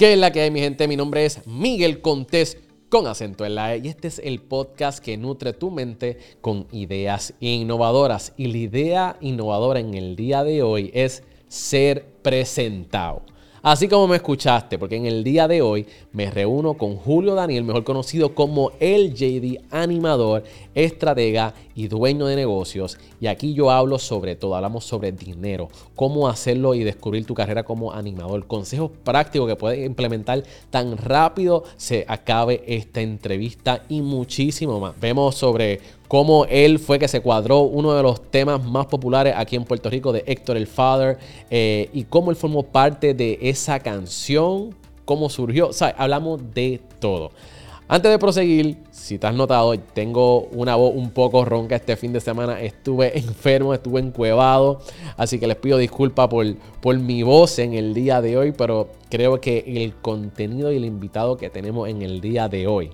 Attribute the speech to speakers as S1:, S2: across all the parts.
S1: ¿Qué es la que hay, mi gente? Mi nombre es Miguel Contés con acento en la E y este es el podcast que nutre tu mente con ideas innovadoras. Y la idea innovadora en el día de hoy es ser presentado. Así como me escuchaste, porque en el día de hoy me reúno con Julio Daniel, mejor conocido como el JD, animador, estratega y dueño de negocios. Y aquí yo hablo sobre todo, hablamos sobre dinero, cómo hacerlo y descubrir tu carrera como animador, consejos prácticos que puedes implementar tan rápido se acabe esta entrevista y muchísimo más. Vemos sobre cómo él fue que se cuadró uno de los temas más populares aquí en Puerto Rico de Héctor el Father eh, y cómo él formó parte de esa canción, cómo surgió, o sea, hablamos de todo. Antes de proseguir, si te has notado, tengo una voz un poco ronca este fin de semana. Estuve enfermo, estuve encuevado. Así que les pido disculpas por, por mi voz en el día de hoy. Pero creo que el contenido y el invitado que tenemos en el día de hoy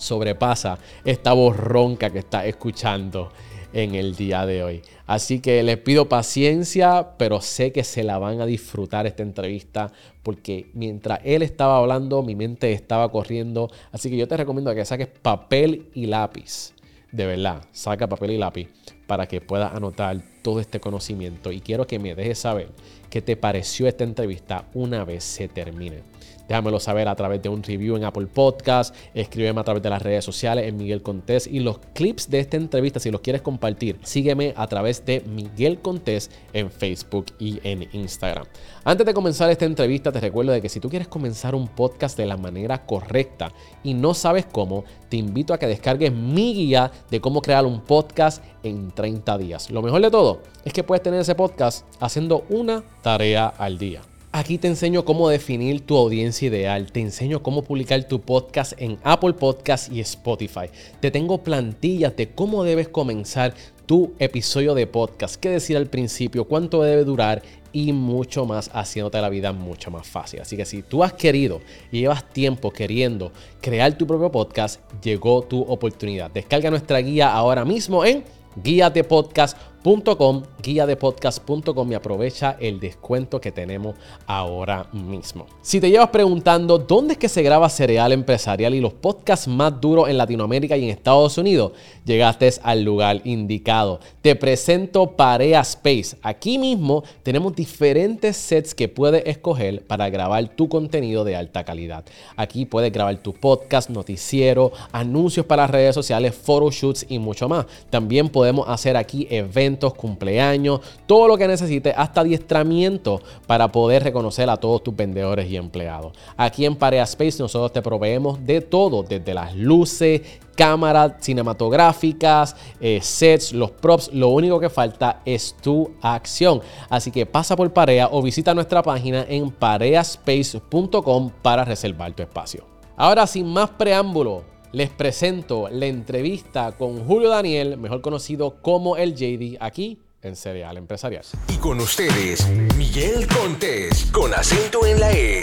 S1: sobrepasa esta voz ronca que está escuchando en el día de hoy. Así que les pido paciencia, pero sé que se la van a disfrutar esta entrevista porque mientras él estaba hablando, mi mente estaba corriendo. Así que yo te recomiendo que saques papel y lápiz. De verdad, saca papel y lápiz para que puedas anotar todo este conocimiento. Y quiero que me dejes saber qué te pareció esta entrevista una vez se termine. Déjamelo saber a través de un review en Apple Podcast. Escríbeme a través de las redes sociales en Miguel Contés. Y los clips de esta entrevista, si los quieres compartir, sígueme a través de Miguel Contés en Facebook y en Instagram. Antes de comenzar esta entrevista, te recuerdo de que si tú quieres comenzar un podcast de la manera correcta y no sabes cómo, te invito a que descargues mi guía de cómo crear un podcast en 30 días. Lo mejor de todo es que puedes tener ese podcast haciendo una tarea al día. Aquí te enseño cómo definir tu audiencia ideal, te enseño cómo publicar tu podcast en Apple Podcast y Spotify. Te tengo plantillas de cómo debes comenzar tu episodio de podcast, qué decir al principio, cuánto debe durar y mucho más, haciéndote la vida mucho más fácil. Así que si tú has querido y llevas tiempo queriendo crear tu propio podcast, llegó tu oportunidad. Descarga nuestra guía ahora mismo en guiatepodcast.com .com, guía de podcast.com y aprovecha el descuento que tenemos ahora mismo. Si te llevas preguntando dónde es que se graba Cereal Empresarial y los podcasts más duros en Latinoamérica y en Estados Unidos, llegaste al lugar indicado. Te presento Parea Space. Aquí mismo tenemos diferentes sets que puedes escoger para grabar tu contenido de alta calidad. Aquí puedes grabar tu podcast, noticiero, anuncios para redes sociales, photoshoots y mucho más. También podemos hacer aquí eventos cumpleaños, todo lo que necesites, hasta adiestramiento para poder reconocer a todos tus vendedores y empleados. Aquí en Parea Space nosotros te proveemos de todo, desde las luces, cámaras cinematográficas, eh, sets, los props. Lo único que falta es tu acción. Así que pasa por Parea o visita nuestra página en pareaspace.com para reservar tu espacio. Ahora, sin más preámbulo, les presento la entrevista con Julio Daniel, mejor conocido como el JD, aquí en Cereal Empresarial.
S2: Y con ustedes, Miguel Contés, con acento en la E.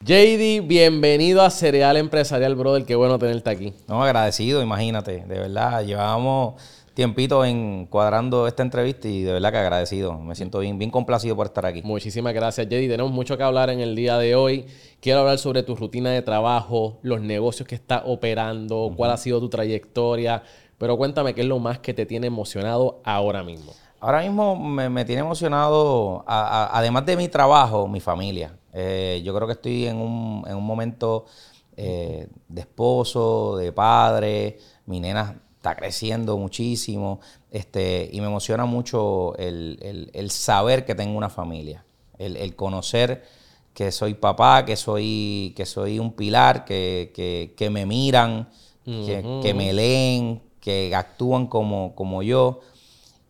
S1: JD, bienvenido a Cereal Empresarial, brother. Qué bueno tenerte aquí.
S3: No, agradecido, imagínate. De verdad, llevábamos tiempito en cuadrando esta entrevista y de verdad que agradecido. Me siento bien, bien complacido por estar aquí.
S1: Muchísimas gracias, Jedi. Tenemos mucho que hablar en el día de hoy. Quiero hablar sobre tu rutina de trabajo, los negocios que estás operando, cuál ha sido tu trayectoria. Pero cuéntame qué es lo más que te tiene emocionado ahora mismo.
S3: Ahora mismo me, tiene emocionado, además de mi trabajo, mi familia. Eh, yo creo que estoy en un, en un momento eh, de esposo, de padre. Mi nena está creciendo muchísimo este, y me emociona mucho el, saber que tengo una familia, el, conocer que soy papá, que soy, que soy un pilar, que, me miran, que, me leen, que actúan como, como yo.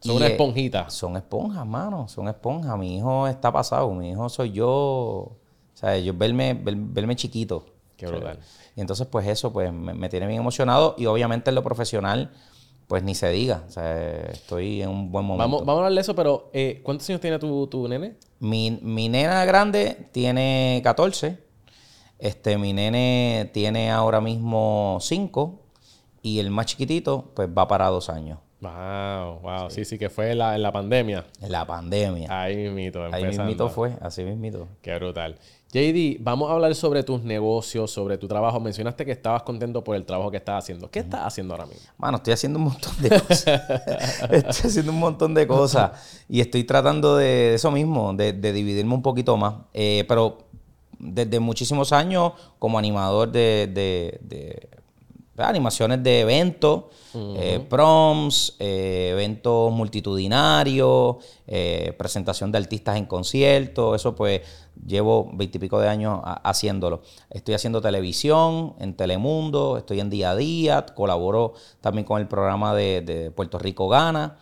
S1: Son una esponjita.
S3: Son esponjas, mano, son esponjas. Mi hijo está pasado, mi hijo soy yo. O sea, yo verme, verme chiquito.
S1: Qué brutal.
S3: Y entonces, pues eso, pues me, tiene bien emocionado. Y obviamente en lo profesional, pues ni se diga. O sea, estoy en un buen momento.
S1: Vamos, vamos a hablar de eso, pero eh, ¿cuántos años tiene tu, tu nene?
S3: Mi, mi, nena grande tiene 14. Este, mi nene tiene ahora mismo 5. Y el más chiquitito, pues va para dos años.
S1: Wow, wow. Sí, sí, que fue en la, en la pandemia.
S3: En la pandemia.
S1: Ahí mismito.
S3: Ahí
S1: empezando.
S3: mismito fue, así mismito.
S1: Qué brutal. JD, vamos a hablar sobre tus negocios, sobre tu trabajo. Mencionaste que estabas contento por el trabajo que estás haciendo. ¿Qué estás haciendo ahora mismo?
S3: Mano, estoy haciendo un montón de cosas. estoy haciendo un montón de cosas. Y estoy tratando de eso mismo, de, de dividirme un poquito más. Eh, pero desde muchísimos años como animador de, de- de animaciones de eventos, eh, proms, eh, eventos multitudinarios, eh, presentación de artistas en conciertos, eso pues llevo veintipico de años ha- haciéndolo. Estoy haciendo televisión en Telemundo, estoy en Día a Día, colaboro también con el programa de, de Puerto Rico Gana.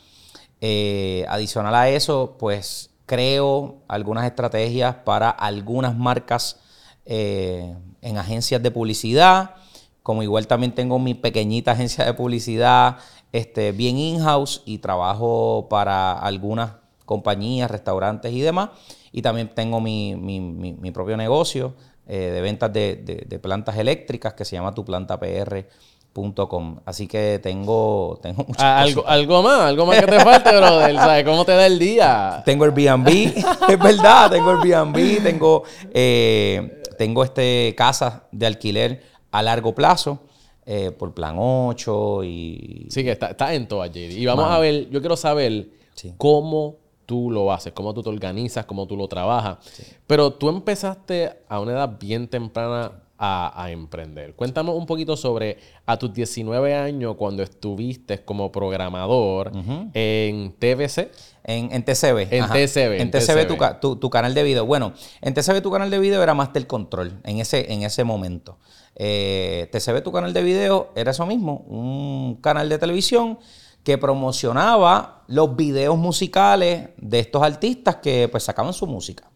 S3: Eh, adicional a eso, pues creo algunas estrategias para algunas marcas eh, en agencias de publicidad, como igual también tengo mi pequeñita agencia de publicidad este, bien in-house y trabajo para algunas compañías, restaurantes y demás. Y también tengo mi, mi- mi- mi propio negocio eh, de ventas de, de- de plantas eléctricas que se llama tuplantapr.com. Así que tengo, tengo muchas
S1: Ah,
S3: cosas.
S1: algo, algo más, algo más que te falte, brother. ¿Sabes cómo te da el día?
S3: Tengo Airbnb, es verdad, tengo Airbnb, tengo, eh, tengo este casas de alquiler a largo plazo eh, por plan 8 y...
S1: Sí, que está, está en todas, JD. Y vamos a ver, yo quiero saber
S3: Sí.
S1: cómo tú lo haces, cómo tú te organizas, cómo tú lo trabajas. Pero tú empezaste a una edad bien temprana a, a emprender. Cuéntanos un poquito sobre a tus 19 años cuando estuviste como programador en TVC.
S3: En, en TCB.
S1: En TCB,
S3: En TCB, tu- tu canal de video. Bueno, en TCB tu canal de video era Master Control en ese, en ese momento. Eh, TCB tu canal de video era eso mismo, un canal de televisión que promocionaba los videos musicales de estos artistas que pues sacaban su música.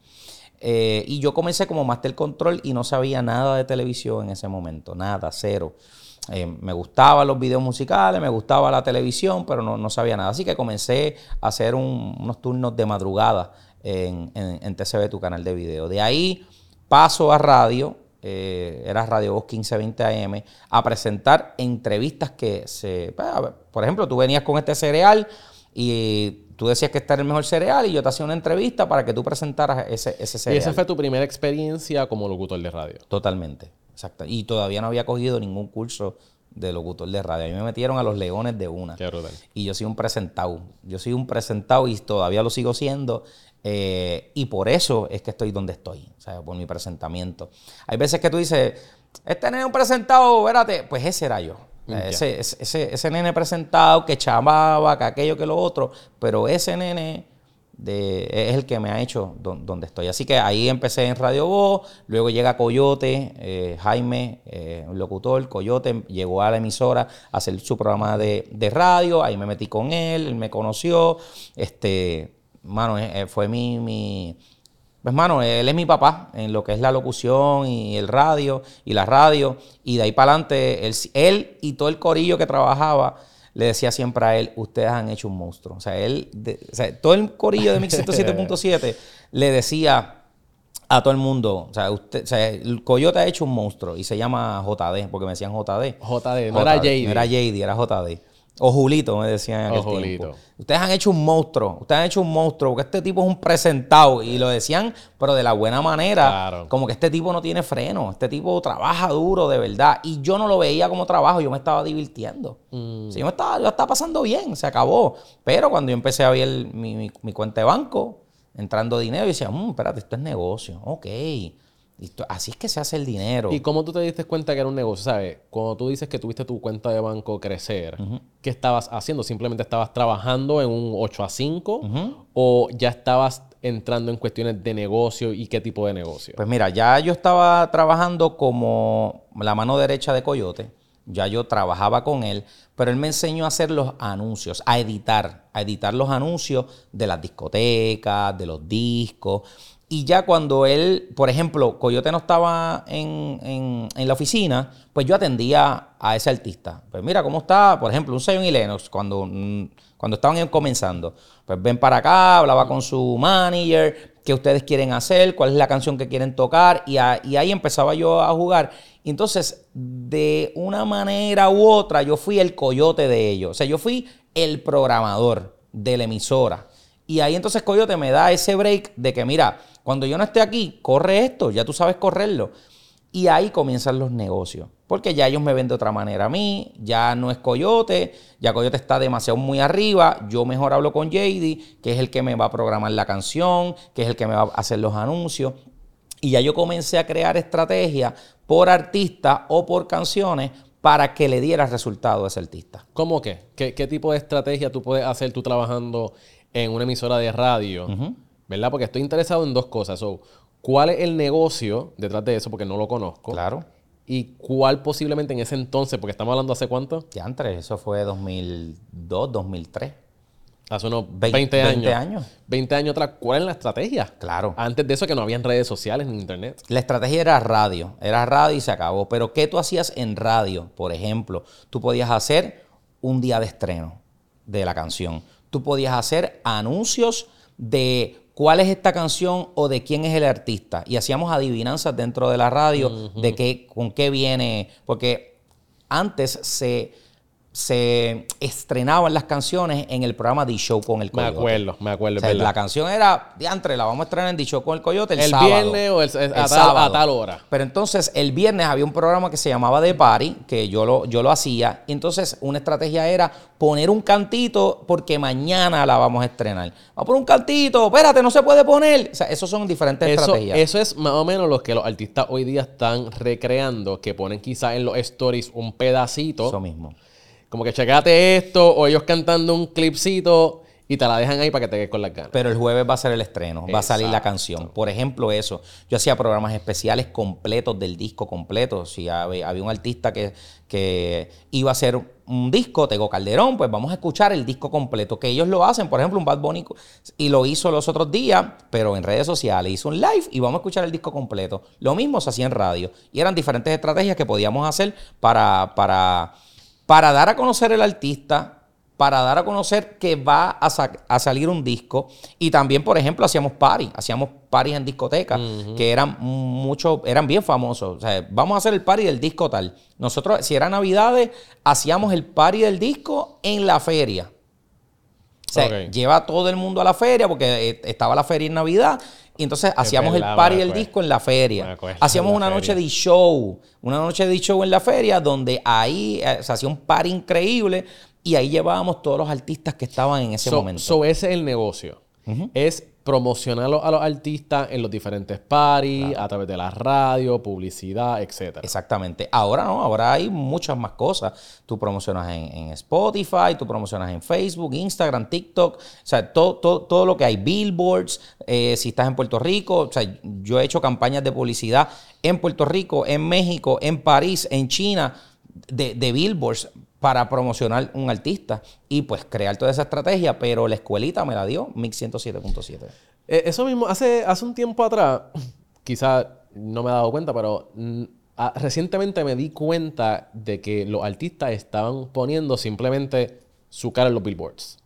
S3: Eh, y yo comencé como Master Control y no sabía nada de televisión en ese momento, nada, cero. Eh, me gustaban los videos musicales, me gustaba la televisión, pero no, no sabía nada. Así que comencé a hacer un- unos turnos de madrugada en, en, en TCB, tu canal de video. De ahí paso a radio, eh, era Radio Voz 1520 AM, a presentar entrevistas que se... pues, por ejemplo, tú venías con este cereal y tú decías que este era el mejor cereal y yo te hacía una entrevista para que tú presentaras ese, ese
S1: Y
S3: cereal.
S1: esa fue tu primera experiencia como locutor de radio.
S3: Totalmente, exacto. Y todavía no había cogido ningún curso de locutor de radio. A mí me metieron a los leones de una.
S1: Qué brutal.
S3: Y yo soy un presentado. Yo soy un presentado y todavía lo sigo siendo. Eh, y por eso es que estoy donde estoy, sea, por mi presentamiento. Hay veces que tú dices, este nene es un presentado, espérate, pues ese era yo. Ese, ese, ese- ese nene presentado que chamaba, que aquello, que lo otro, pero ese nene de, es el que me ha hecho don- donde estoy. Así que ahí empecé en Radio Voz, luego llega Coyote, eh, Jaime, eh, un locutor, Coyote, llegó a la emisora a hacer su programa de, de radio, ahí me metí con él, él me conoció, este, mano, eh, eh, fue mi, mi, pues mano, él es mi papá en lo que es la locución y el radio y la radio. Y de ahí para adelante, él, él y todo el corillo que trabajaba le decía siempre a él, ustedes han hecho un monstruo. O sea, él, de- o sea, todo el corillo de 1107.7 le decía a todo el mundo, o sea, usted, o sea, el coyote ha hecho un monstruo y se llama JD, porque me decían JD.
S1: JD, no era JD.
S3: No era JD, era JD. O Julito, me decían en aquel
S1: O Julito.
S3: tiempo. Ustedes han hecho un monstruo, ustedes han hecho un monstruo, porque este tipo es un presentado. Y lo decían, pero de la buena manera.
S1: Claro.
S3: Como que este tipo no tiene freno, este tipo trabaja duro de verdad. Y yo no lo veía como trabajo, yo me estaba divirtiendo.
S1: Mm.
S3: Yo me estaba, yo estaba pasando bien, se acabó. Pero cuando yo empecé a ver mi, mi- mi cuenta de banco, entrando dinero, yo decía, "Mm, espérate, esto es negocio. Ok. Así es que se hace el dinero.
S1: ¿Y cómo tú te diste cuenta que era un negocio? ¿Sabes? Cuando tú dices que tuviste tu cuenta de banco crecer, ¿qué estabas haciendo? ¿Simplemente estabas trabajando en un 8 a 5? ¿O ya estabas entrando en cuestiones de negocio y qué tipo de negocio?
S3: Pues mira, ya yo estaba trabajando como la mano derecha de Coyote. Ya yo trabajaba con él, pero él me enseñó a hacer los anuncios, a editar, a editar los anuncios de las discotecas, de los discos. Y ya cuando él, por ejemplo, Coyote no estaba en, en- la oficina, pues yo atendía a ese artista. Pues mira, ¿cómo está? Por ejemplo, un Zion y Lennox, cuando, mm, cuando estaban comenzando. Pues ven para acá, hablaba con su manager, qué ustedes quieren hacer, cuál es la canción que quieren tocar, y, y ahí empezaba yo a jugar. Y entonces, de una manera u otra, yo fui el coyote de ellos. O sea, yo fui el programador de la emisora. Y ahí entonces Coyote me da ese break de que, mira, cuando yo no esté aquí, corre esto, ya tú sabes correrlo. Y ahí comienzan los negocios. Porque ya ellos me ven de otra manera a mí, ya no es Coyote, ya Coyote está demasiado muy arriba. Yo mejor hablo con JD, que es el que me va a programar la canción, que es el que me va a hacer los anuncios. Y ya yo comencé a crear estrategias por artista o por canciones para que le diera resultado a ese artista.
S1: ¿Cómo qué? ¿Qué, qué tipo de estrategia tú puedes hacer tú trabajando en una emisora de radio? ¿Verdad? Porque estoy interesado en dos cosas. So, ¿Cuál es el negocio detrás de eso? Porque no lo conozco.
S3: Claro.
S1: ¿Y cuál posiblemente en ese entonces, porque estamos hablando hace cuánto?
S3: Ya antes, eso fue 2002, 2003.
S1: Hace unos
S3: Vein-
S1: 20, años.
S3: 20 años.
S1: 20 años atrás, ¿cuál es la estrategia?
S3: Claro.
S1: Antes de eso que no habían redes sociales ni internet.
S3: La estrategia era radio, era radio y se acabó. Pero ¿qué tú hacías en radio? Por ejemplo, tú podías hacer un día de estreno de la canción. Tú podías hacer anuncios de cuál es esta canción o de quién es el artista. Y hacíamos adivinanzas dentro de la radio de qué, con qué viene. Porque antes se, se estrenaban las canciones en el programa The Show con el
S1: Me
S3: Coyote.
S1: acuerdo, me acuerdo,
S3: O sea,
S1: es verdad.
S3: la canción era, diantre, la vamos a estrenar en The Show con el Coyote el,
S1: El
S3: sábado.
S1: viernes o el- a tal-
S3: sábado.
S1: a tal hora.
S3: Pero entonces el viernes había un programa que se llamaba The Party, que yo lo, yo lo hacía. Y entonces una estrategia era poner un cantito porque mañana la vamos a estrenar. Vamos a poner un cantito, espérate, no se puede poner. O sea, esos son diferentes
S1: Eso,
S3: estrategias.
S1: eso es más o menos lo que los artistas hoy día están recreando, que ponen quizás en los stories un pedacito,
S3: Eso mismo.
S1: Como que checate esto, o ellos cantando un clipcito y te la dejan ahí para que te quedes con las ganas.
S3: Pero el jueves va a ser el estreno, va a salir la canción. Por ejemplo, eso. Yo hacía programas especiales completos del disco completo. Si había, había un artista que, que iba a hacer un disco, Tego Calderón, pues vamos a escuchar el disco completo. Que ellos lo hacen, por ejemplo, un Bad Bunny, y lo hizo los otros días, pero en redes sociales. Hizo un live y vamos a escuchar el disco completo. Lo mismo se hacía en radio. Y eran diferentes estrategias que podíamos hacer para, para, para dar a conocer el artista, para dar a conocer que va a, sa- a salir un disco. Y también, por ejemplo, hacíamos party, hacíamos parties en discotecas que eran mucho, eran bien famosos. O sea, vamos a hacer el party del disco tal. Nosotros, si era Navidades, hacíamos el party del disco en la feria. O sea, lleva todo el mundo a la feria porque eh, estaba la feria en Navidad. Y entonces hacíamos
S1: verdad,
S3: el party del disco en la feria.
S1: acuerdo,
S3: Hacíamos una noche de show. Una noche de show en la feria donde ahí eh, se hacía un party increíble y ahí llevábamos todos los artistas que estaban en ese
S1: so,
S3: momento.
S1: so ese es el negocio. Es promocionarlo a los artistas en los diferentes parties, a través de la radio, publicidad, etcétera.
S3: Exactamente. Ahora no, ahora hay muchas más cosas. Tú promocionas en, en Spotify, tú promocionas en Facebook, Instagram, TikTok, o sea, todo, todo, todo lo que hay, billboards, eh, si estás en Puerto Rico, o sea, yo he hecho campañas de publicidad en Puerto Rico, en México, en París, en China, de, de billboards para promocionar un artista y pues crear toda esa estrategia, pero la escuelita me la dio Mix 107.7.
S1: Eh, eso mismo, hace, hace un tiempo atrás, quizás no me he dado cuenta, pero mm, recientemente me di cuenta de que los artistas estaban poniendo simplemente su cara en los billboards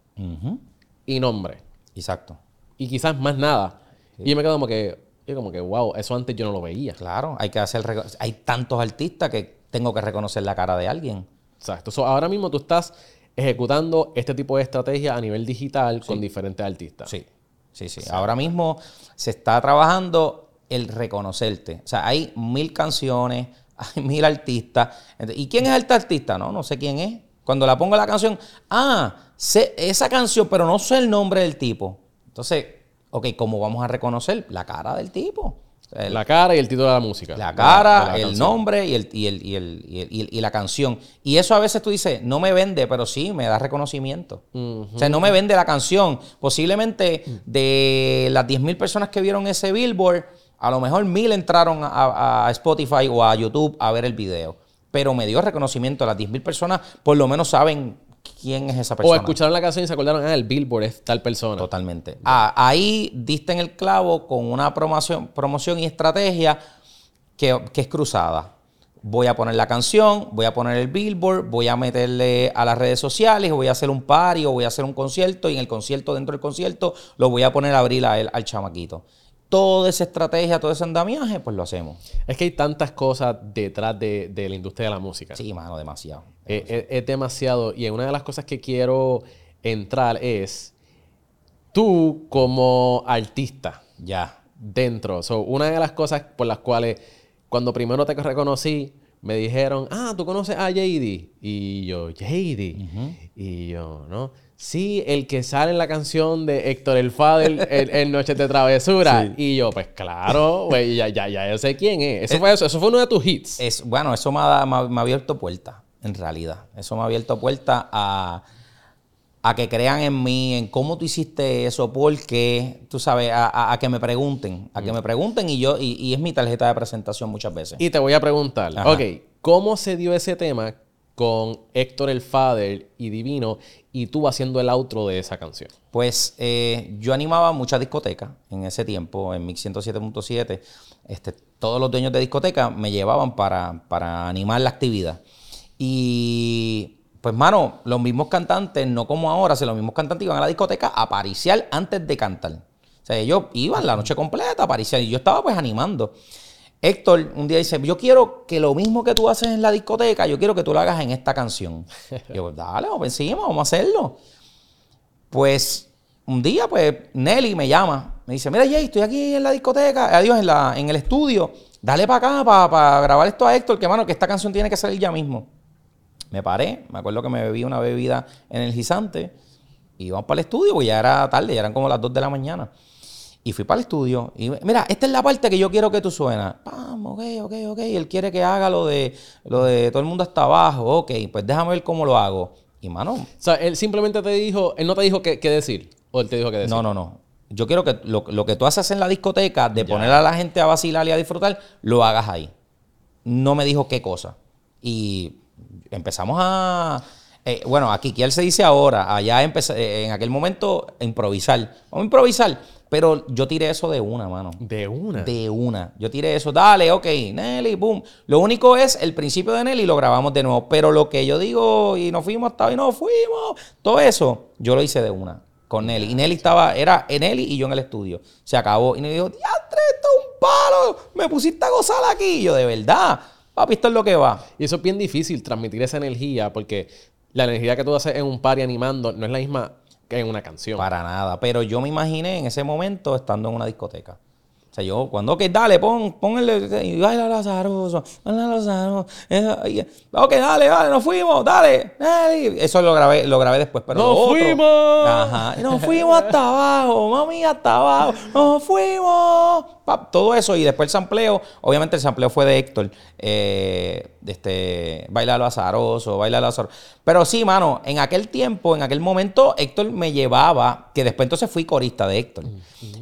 S1: y nombre.
S3: Exacto.
S1: Y quizás más nada. Y yo me quedo como que, yo como que, wow, eso antes yo no lo veía.
S3: Claro, hay que hacer. Hay tantos artistas que tengo que reconocer la cara de alguien.
S1: Exacto. So, ahora mismo tú estás ejecutando este tipo de estrategia a nivel digital con diferentes artistas.
S3: Sí, sí, sí. Ahora mismo se está trabajando el reconocerte. O sea, hay mil canciones, hay mil artistas. ¿Y quién es este artista? No, no sé quién es. Cuando la pongo la canción, ah, sé esa canción, pero no sé el nombre del tipo. Entonces, ok, ¿cómo vamos a reconocer la cara del tipo? El-
S1: La cara y el título de la música.
S3: la
S1: de
S3: cara,
S1: de la
S3: el
S1: canción.
S3: nombre y, el, y, el, y, el, y, el- y el- y la canción. Y eso a veces tú dices, no me vende, pero sí me da reconocimiento. O sea, no me vende la canción. Posiblemente de las 10.000 personas que vieron ese billboard, a lo mejor mil entraron a, a Spotify o a YouTube a ver el video. Pero me dio reconocimiento. Las 10.000 personas por lo menos saben quién es esa
S1: O
S3: persona.
S1: escucharon la canción y se acordaron, ah, el Billboard es tal persona.
S3: Totalmente. Ah, ahí diste en el clavo con una promoción, promoción y estrategia que, que es cruzada. Voy a poner la canción, voy a poner el billboard, voy a meterle a las redes sociales, voy a hacer un party o voy a hacer un concierto y en el concierto, dentro del concierto, lo voy a poner a abrir a él, al chamaquito. Toda esa estrategia, todo ese andamiaje, pues lo hacemos.
S1: Es que hay tantas cosas detrás de, de la industria de la música.
S3: Sí, mano, demasiado.
S1: Eh, eh, es demasiado. Y una de las cosas que quiero entrar es tú como artista
S3: Ya.
S1: dentro. So, una de las cosas por las cuales cuando primero te reconocí, me dijeron, ah, ¿tú conoces a JD? Y yo, JD. Y yo, ¿no? Sí, el que sale en la canción de Héctor El Fader en, Noches de Travesura. Y yo, pues claro, ya, ya, ya yo sé quién es. Eso, fue, eso, eso fue uno de tus hits.
S3: Es, bueno, eso me ha, me ha- me ha abierto puertas, en realidad. Eso me ha abierto puertas a, a que crean en mí, en cómo tú hiciste eso, porque, tú sabes, a, a- a que me pregunten, a que me pregunten y yo, y, y es mi tarjeta de presentación muchas veces.
S1: Y te voy a preguntar,
S3: Ajá.
S1: ok, ¿cómo se dio ese tema con Héctor El Fader y Divino y tú haciendo el outro de esa canción?
S3: Pues eh, yo animaba muchas discotecas en ese tiempo, en Mix 107.7. Este, todos los dueños de discoteca me llevaban para, para animar la actividad. Y pues, mano, los mismos cantantes, no como ahora, si los mismos cantantes iban a la discoteca a pariciar antes de cantar. O sea, ellos iban la noche completa a pariciar y yo estaba pues animando. Héctor un día dice, yo quiero que lo mismo que tú haces en la discoteca, yo quiero que tú lo hagas en esta canción. yo, dale, vamos encima, vamos a hacerlo. Pues un día, pues Nelly me llama, me dice, mira Jay, estoy aquí en la discoteca, adiós, en, la, en el estudio, dale para acá para grabar esto a Héctor, que mano, que esta canción tiene que salir ya mismo. Me paré, me acuerdo que me bebí una bebida energizante y íbamos para el estudio, porque ya era tarde, ya eran como las 2 de la mañana. Y fui para el estudio y mira, esta es la parte que yo quiero que tú suenas. Pam, ok, ok, ok. Él quiere que haga lo de, lo de todo el mundo hasta abajo. Ok, pues déjame ver cómo lo hago. Y mano,
S1: O sea, él simplemente te dijo, él no te dijo qué, qué decir. O él te dijo qué decir.
S3: no, no, no. Yo quiero que lo, lo que tú haces en la discoteca, de poner a la gente a vacilar y a disfrutar, lo hagas ahí. No me dijo qué cosa. Y empezamos a. eh, bueno, aquí él se dice ahora, allá empecé, eh, en aquel momento, improvisar. Vamos a improvisar. Pero yo tiré eso de una, mano.
S1: De una.
S3: De una. Yo tiré eso, dale, ok, Nelly, boom. Lo único es el principio de Nelly lo grabamos de nuevo. Pero lo que yo digo, y nos fuimos hasta hoy, no fuimos, todo eso, yo lo hice de una con Nelly. Y Nelly estaba, era Nelly y yo en el estudio. Se acabó. Y Nelly dijo, diantre, esto es un palo. Me pusiste a gozar aquí. Y yo, de verdad, papi, esto es lo que va.
S1: Y eso es bien difícil, transmitir esa energía, porque la energía que tú haces en un party animando no es la misma en una canción.
S3: Para nada. Pero yo me imaginé en ese momento estando en una discoteca. O sea, yo, cuando, ok, dale, pon, pon el, y baila Lazaroso, baila Lazaroso. Ok, dale, dale, nos fuimos, dale. dale. Eso lo grabé, lo grabé después, pero
S1: ¡Nos
S3: lo otro-
S1: fuimos!
S3: Ajá, nos fuimos hasta abajo, mami, hasta abajo, nos fuimos. Todo eso, y después el sampleo, obviamente el sampleo fue de Héctor, eh, este, baila lo azaroso, baila lo azaroso. Pero sí, mano, en aquel tiempo, en aquel momento, Héctor me llevaba, que después entonces fui corista de Héctor.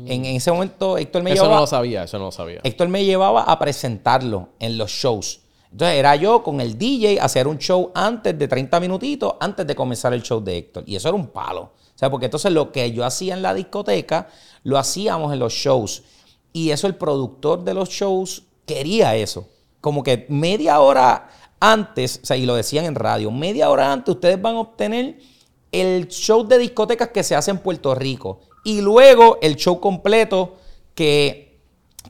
S3: En, en ese momento, Héctor me
S1: eso
S3: llevaba.
S1: no lo sabía, eso no lo sabía.
S3: Héctor me llevaba a presentarlo en los shows. Entonces era yo con el DJ hacer un show antes de 30 minutitos, antes de comenzar el show de Héctor. Y eso era un palo. O sea, porque entonces lo que yo hacía en la discoteca, lo hacíamos en los shows. Y eso el productor de los shows quería eso. Como que media hora antes, o sea, y lo decían en radio, media hora antes ustedes van a obtener el show de discotecas que se hace en Puerto Rico. Y luego el show completo que,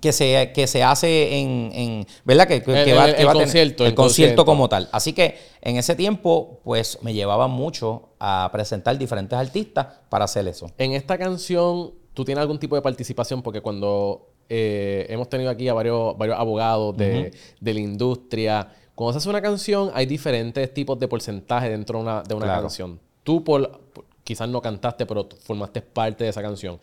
S3: que, se, que se hace en, en- ¿verdad? Que, que-
S1: El-
S3: va,
S1: el-
S3: que
S1: el
S3: va a tener-
S1: concierto,
S3: el
S1: el
S3: concierto
S1: concierto.
S3: como tal. Así que en ese tiempo, pues me llevaba mucho a presentar diferentes artistas para hacer eso.
S1: En esta canción, ¿tú tienes algún tipo de participación? Porque cuando eh, hemos tenido aquí a varios, varios abogados de, de la industria, cuando se hace una canción, hay diferentes tipos de porcentaje dentro de una, de una
S3: Claro.
S1: canción. Tú, por, quizás no cantaste, pero formaste parte de esa canción.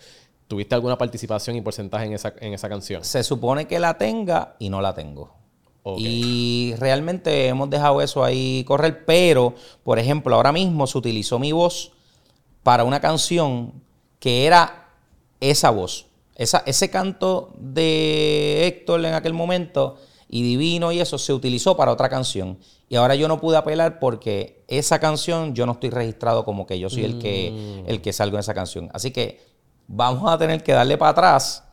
S1: ¿Tuviste alguna participación y porcentaje en esa, en esa canción?
S3: Se supone que la tenga y no la tengo. Y realmente hemos dejado eso ahí correr, pero, por ejemplo, ahora mismo se utilizó mi voz para una canción que era esa voz. Esa, ese canto de Héctor en aquel momento y Divino y eso se utilizó para otra canción. Y ahora yo no pude apelar porque esa canción yo no estoy registrado como que yo soy el que, el que salgo en esa canción. Así que vamos a tener que darle para atrás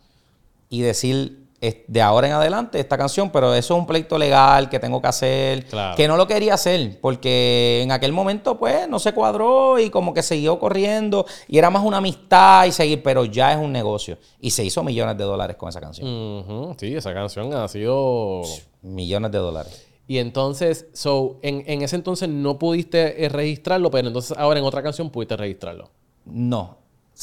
S3: y decir de ahora en adelante esta canción, pero eso es un pleito legal que tengo que hacer,
S1: Claro.
S3: que no lo quería hacer, porque en aquel momento pues no se cuadró y como que siguió corriendo y era más una amistad y seguir, pero ya es un negocio y se hizo millones de dólares con esa canción,
S1: Sí, esa canción ha sido...
S3: millones de dólares.
S1: Y entonces, so, en, en ese entonces no pudiste eh, registrarlo, pero entonces ahora en otra canción pudiste registrarlo.
S3: No.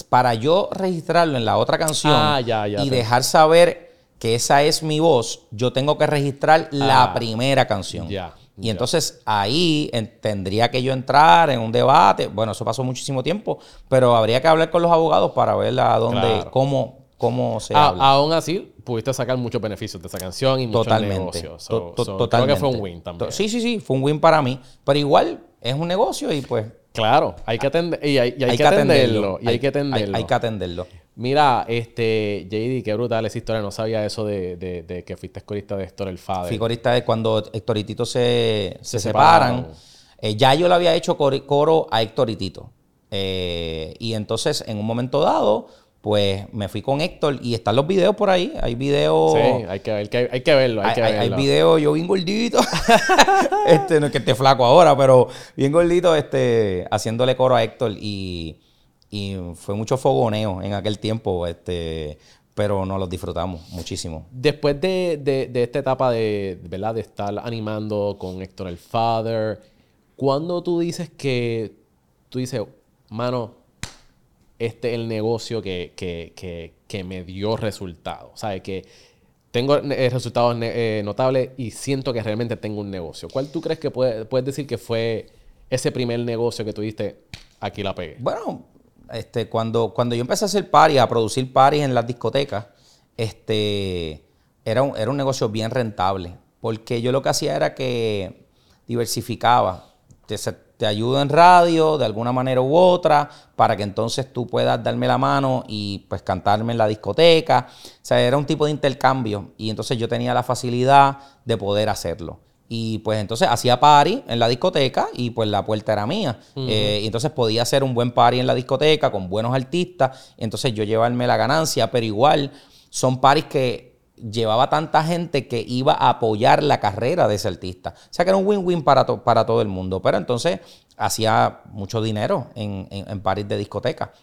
S3: Para yo registrarlo en la otra canción
S1: Ah, ya, ya,
S3: y
S1: te-
S3: dejar saber que esa es mi voz, yo tengo que registrar la
S1: Ah,
S3: primera canción.
S1: ya,
S3: Y
S1: ya.
S3: entonces ahí en- tendría que yo entrar en un debate. Bueno, eso pasó muchísimo tiempo, pero habría que hablar con los abogados para ver a dónde,
S1: Claro.
S3: cómo, cómo se
S1: A-
S3: habla.
S1: aún así, pudiste sacar muchos beneficios de esa canción y muchos
S3: Totalmente.
S1: negocios. So-
S3: to-
S1: so,
S3: totalmente.
S1: Creo que fue un win también.
S3: Sí, sí, sí, fue un win para mí. Pero igual es un negocio y pues
S1: Claro, hay que atender, y hay, y hay que atenderlo. Y hay, que atenderlo.
S3: Hay que atenderlo.
S1: Mira, este, JD, qué brutal esa historia. No sabía eso de, de- de que fuiste corista de Héctor el Father.
S3: Fui corista de cuando Héctor y Tito se, se
S1: Se
S3: separan. Eh, ya yo le había hecho cor- coro a Héctor y Tito. Eh, y entonces, en un momento dado, pues me fui con Héctor y están los videos por ahí. Hay videos.
S1: Sí, hay que, hay que, hay que verlo, hay,
S3: Hay,
S1: que
S3: hay- hay
S1: verlo.
S3: videos, yo bien gordito. este, no es que esté flaco ahora, pero bien gordito, este, haciéndole coro a Héctor. Y, y fue mucho fogoneo en aquel tiempo. Este, pero nos los disfrutamos muchísimo.
S1: Después de, de- de esta etapa de, ¿verdad? de estar animando con Héctor el Father, cuando tú dices que tú dices, mano, este es el negocio que, que- que- que me dio resultados? ¿Sabes? Que tengo eh, resultados eh, notables y siento que realmente tengo un negocio. ¿Cuál tú crees que puede- puedes decir que fue ese primer negocio que tuviste? Aquí la pegué.
S3: Bueno, este, cuando, cuando yo empecé a hacer parties, a producir parties en las discotecas, este, era un, era un negocio bien rentable. Porque yo lo que hacía era que diversificaba. Te, te ayudo en radio de alguna manera u otra para que entonces tú puedas darme la mano y pues cantarme en la discoteca. O sea, era un tipo de intercambio y entonces yo tenía la facilidad de poder hacerlo. Y pues entonces hacía party en la discoteca y pues la puerta era mía. Eh, y entonces podía hacer un buen party en la discoteca con buenos artistas. Y entonces yo llevarme la ganancia, pero igual son parties que llevaba tanta gente que iba a apoyar la carrera de ese artista. O sea que era un win-win para, to- para todo el mundo. Pero entonces hacía mucho dinero en, en, en parties de discoteca.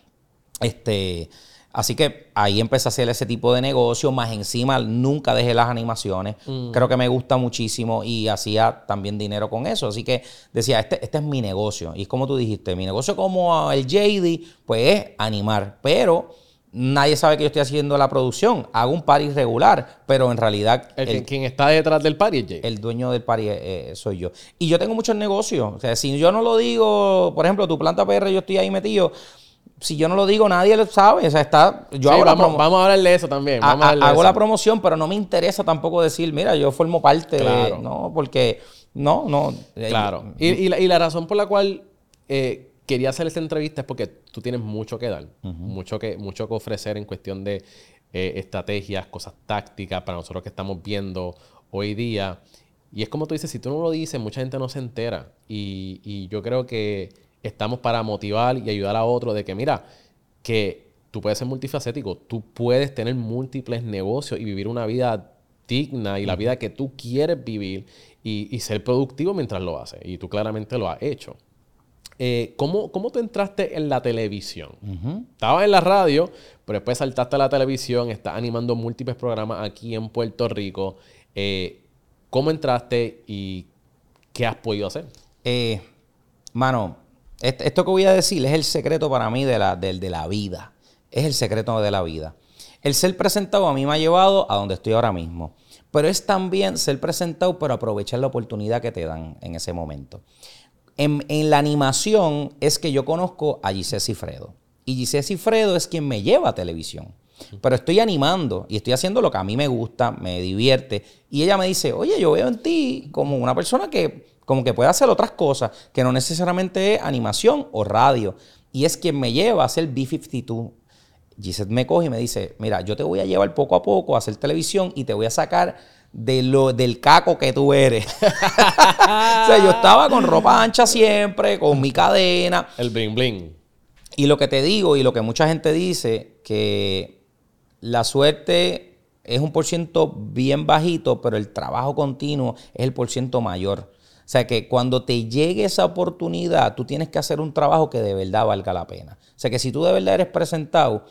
S3: Este, así que ahí empecé a hacer ese tipo de negocio, más encima nunca dejé las animaciones. Creo que me gusta muchísimo y hacía también dinero con eso. Así que decía, este, este es mi negocio. Y es como tú dijiste, mi negocio como el JD, pues es animar. Pero nadie sabe que yo estoy haciendo la producción. Hago un party regular, pero en realidad
S1: El,
S3: el-
S1: quien está detrás del party es Jay.
S3: el dueño del party eh, soy yo. Y yo tengo muchos negocios. O sea, si yo no lo digo, por ejemplo, tu planta PR, yo estoy ahí metido. Si yo no lo digo, nadie lo sabe. O sea, está. Yo
S1: Sí,
S3: hago, la,
S1: vamos,
S3: promo-
S1: vamos a hablar de eso también. Vamos a
S3: a- hago
S1: eso.
S3: la promoción, pero no me interesa tampoco decir, mira, yo formo parte
S1: Claro.
S3: de. No, porque. No, no. eh,
S1: Claro. Y, y la, y la razón por la cual eh, quería hacer esta entrevista es porque tú tienes mucho que dar, mucho, que, mucho que ofrecer en cuestión de eh, estrategias, cosas tácticas para nosotros que estamos viendo hoy día. Y es como tú dices, si tú no lo dices, mucha gente no se entera. Y, y yo creo que estamos para motivar y ayudar a otros de que, mira, que tú puedes ser multifacético, tú puedes tener múltiples negocios y vivir una vida digna y la vida que tú quieres vivir y, y ser productivo mientras lo haces. Y tú claramente lo has hecho. Eh, ¿cómo, cómo tú entraste en la televisión? Estabas en la radio, pero después saltaste a la televisión, estás animando múltiples programas aquí en Puerto Rico. Eh, ¿Cómo entraste y qué has podido hacer?
S3: Eh, mano, esto que voy a decir es el secreto para mí de la, de la vida. Es el secreto de la vida. El ser presentado a mí me ha llevado a donde estoy ahora mismo. Pero es también ser presentado, pero aprovechar la oportunidad que te dan en ese momento. En, en la animación es que yo conozco a Giselle Cifredo. Y Giselle Cifredo es quien me lleva a televisión. Pero estoy animando y estoy haciendo lo que a mí me gusta, me divierte. Y ella me dice, oye, yo veo en ti como una persona que como que puede hacer otras cosas, que no necesariamente es animación o radio. Y es quien me lleva a hacer B-52. Gisette me coge y me dice, mira, yo te voy a llevar poco a poco a hacer televisión y te voy a sacar de lo, del caco que tú eres. o sea, yo estaba con ropa ancha siempre, con mi cadena.
S1: El bling bling.
S3: Y lo que te digo y lo que mucha gente dice, que la suerte es un por ciento bien bajito, pero el trabajo continuo es el por ciento mayor. O sea que cuando te llegue esa oportunidad, tú tienes que hacer un trabajo que de verdad valga la pena. O sea que si tú de verdad eres presentado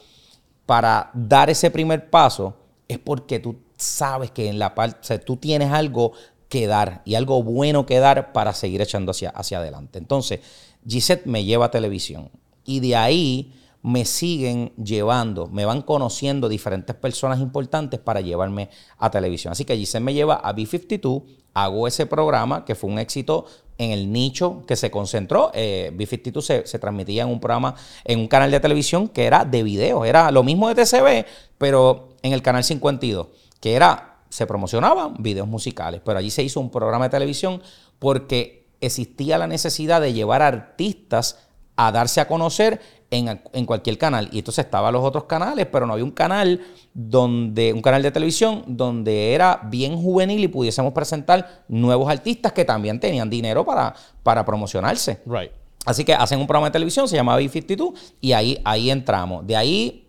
S3: para dar ese primer paso, es porque tú sabes que en la parte, o sea, tú tienes algo que dar y algo bueno que dar para seguir echando hacia, hacia adelante. Entonces, Gisette me lleva a televisión y de ahí me siguen llevando, me van conociendo diferentes personas importantes para llevarme a televisión. Así que Giselle me lleva a B52, hago ese programa que fue un éxito en el nicho que se concentró. Eh, B52 se, se, transmitía en un programa, en un canal de televisión que era de video, era lo mismo de TCB, pero en el canal 52, que era, se promocionaban videos musicales, pero allí se hizo un programa de televisión porque existía la necesidad de llevar artistas a darse a conocer en, cualquier canal. Y entonces estaban los otros canales, pero no había un canal donde, un canal de televisión donde era bien juvenil y pudiésemos presentar nuevos artistas que también tenían dinero para, para promocionarse.
S1: Right.
S3: Así que hacen un programa de televisión, se llamaba B52, y ahí, ahí entramos. De ahí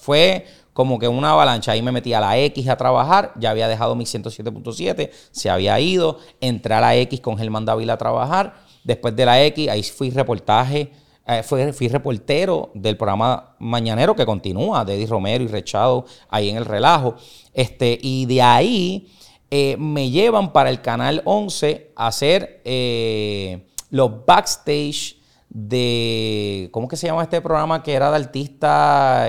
S3: fue como que una avalancha. Ahí me metí a la X a trabajar. Ya había dejado mi 107.7, se había ido. Entré a la X con Germán Dávila a trabajar. Después de la X, ahí fui reportaje eh, fui, reportero del programa Mañanero que continúa, de Eddie Romero y Rechado, ahí en el relajo. Este, y de ahí eh, me llevan para el canal 11 a hacer eh, los backstage de. ¿Cómo que se llama este programa que era de artista?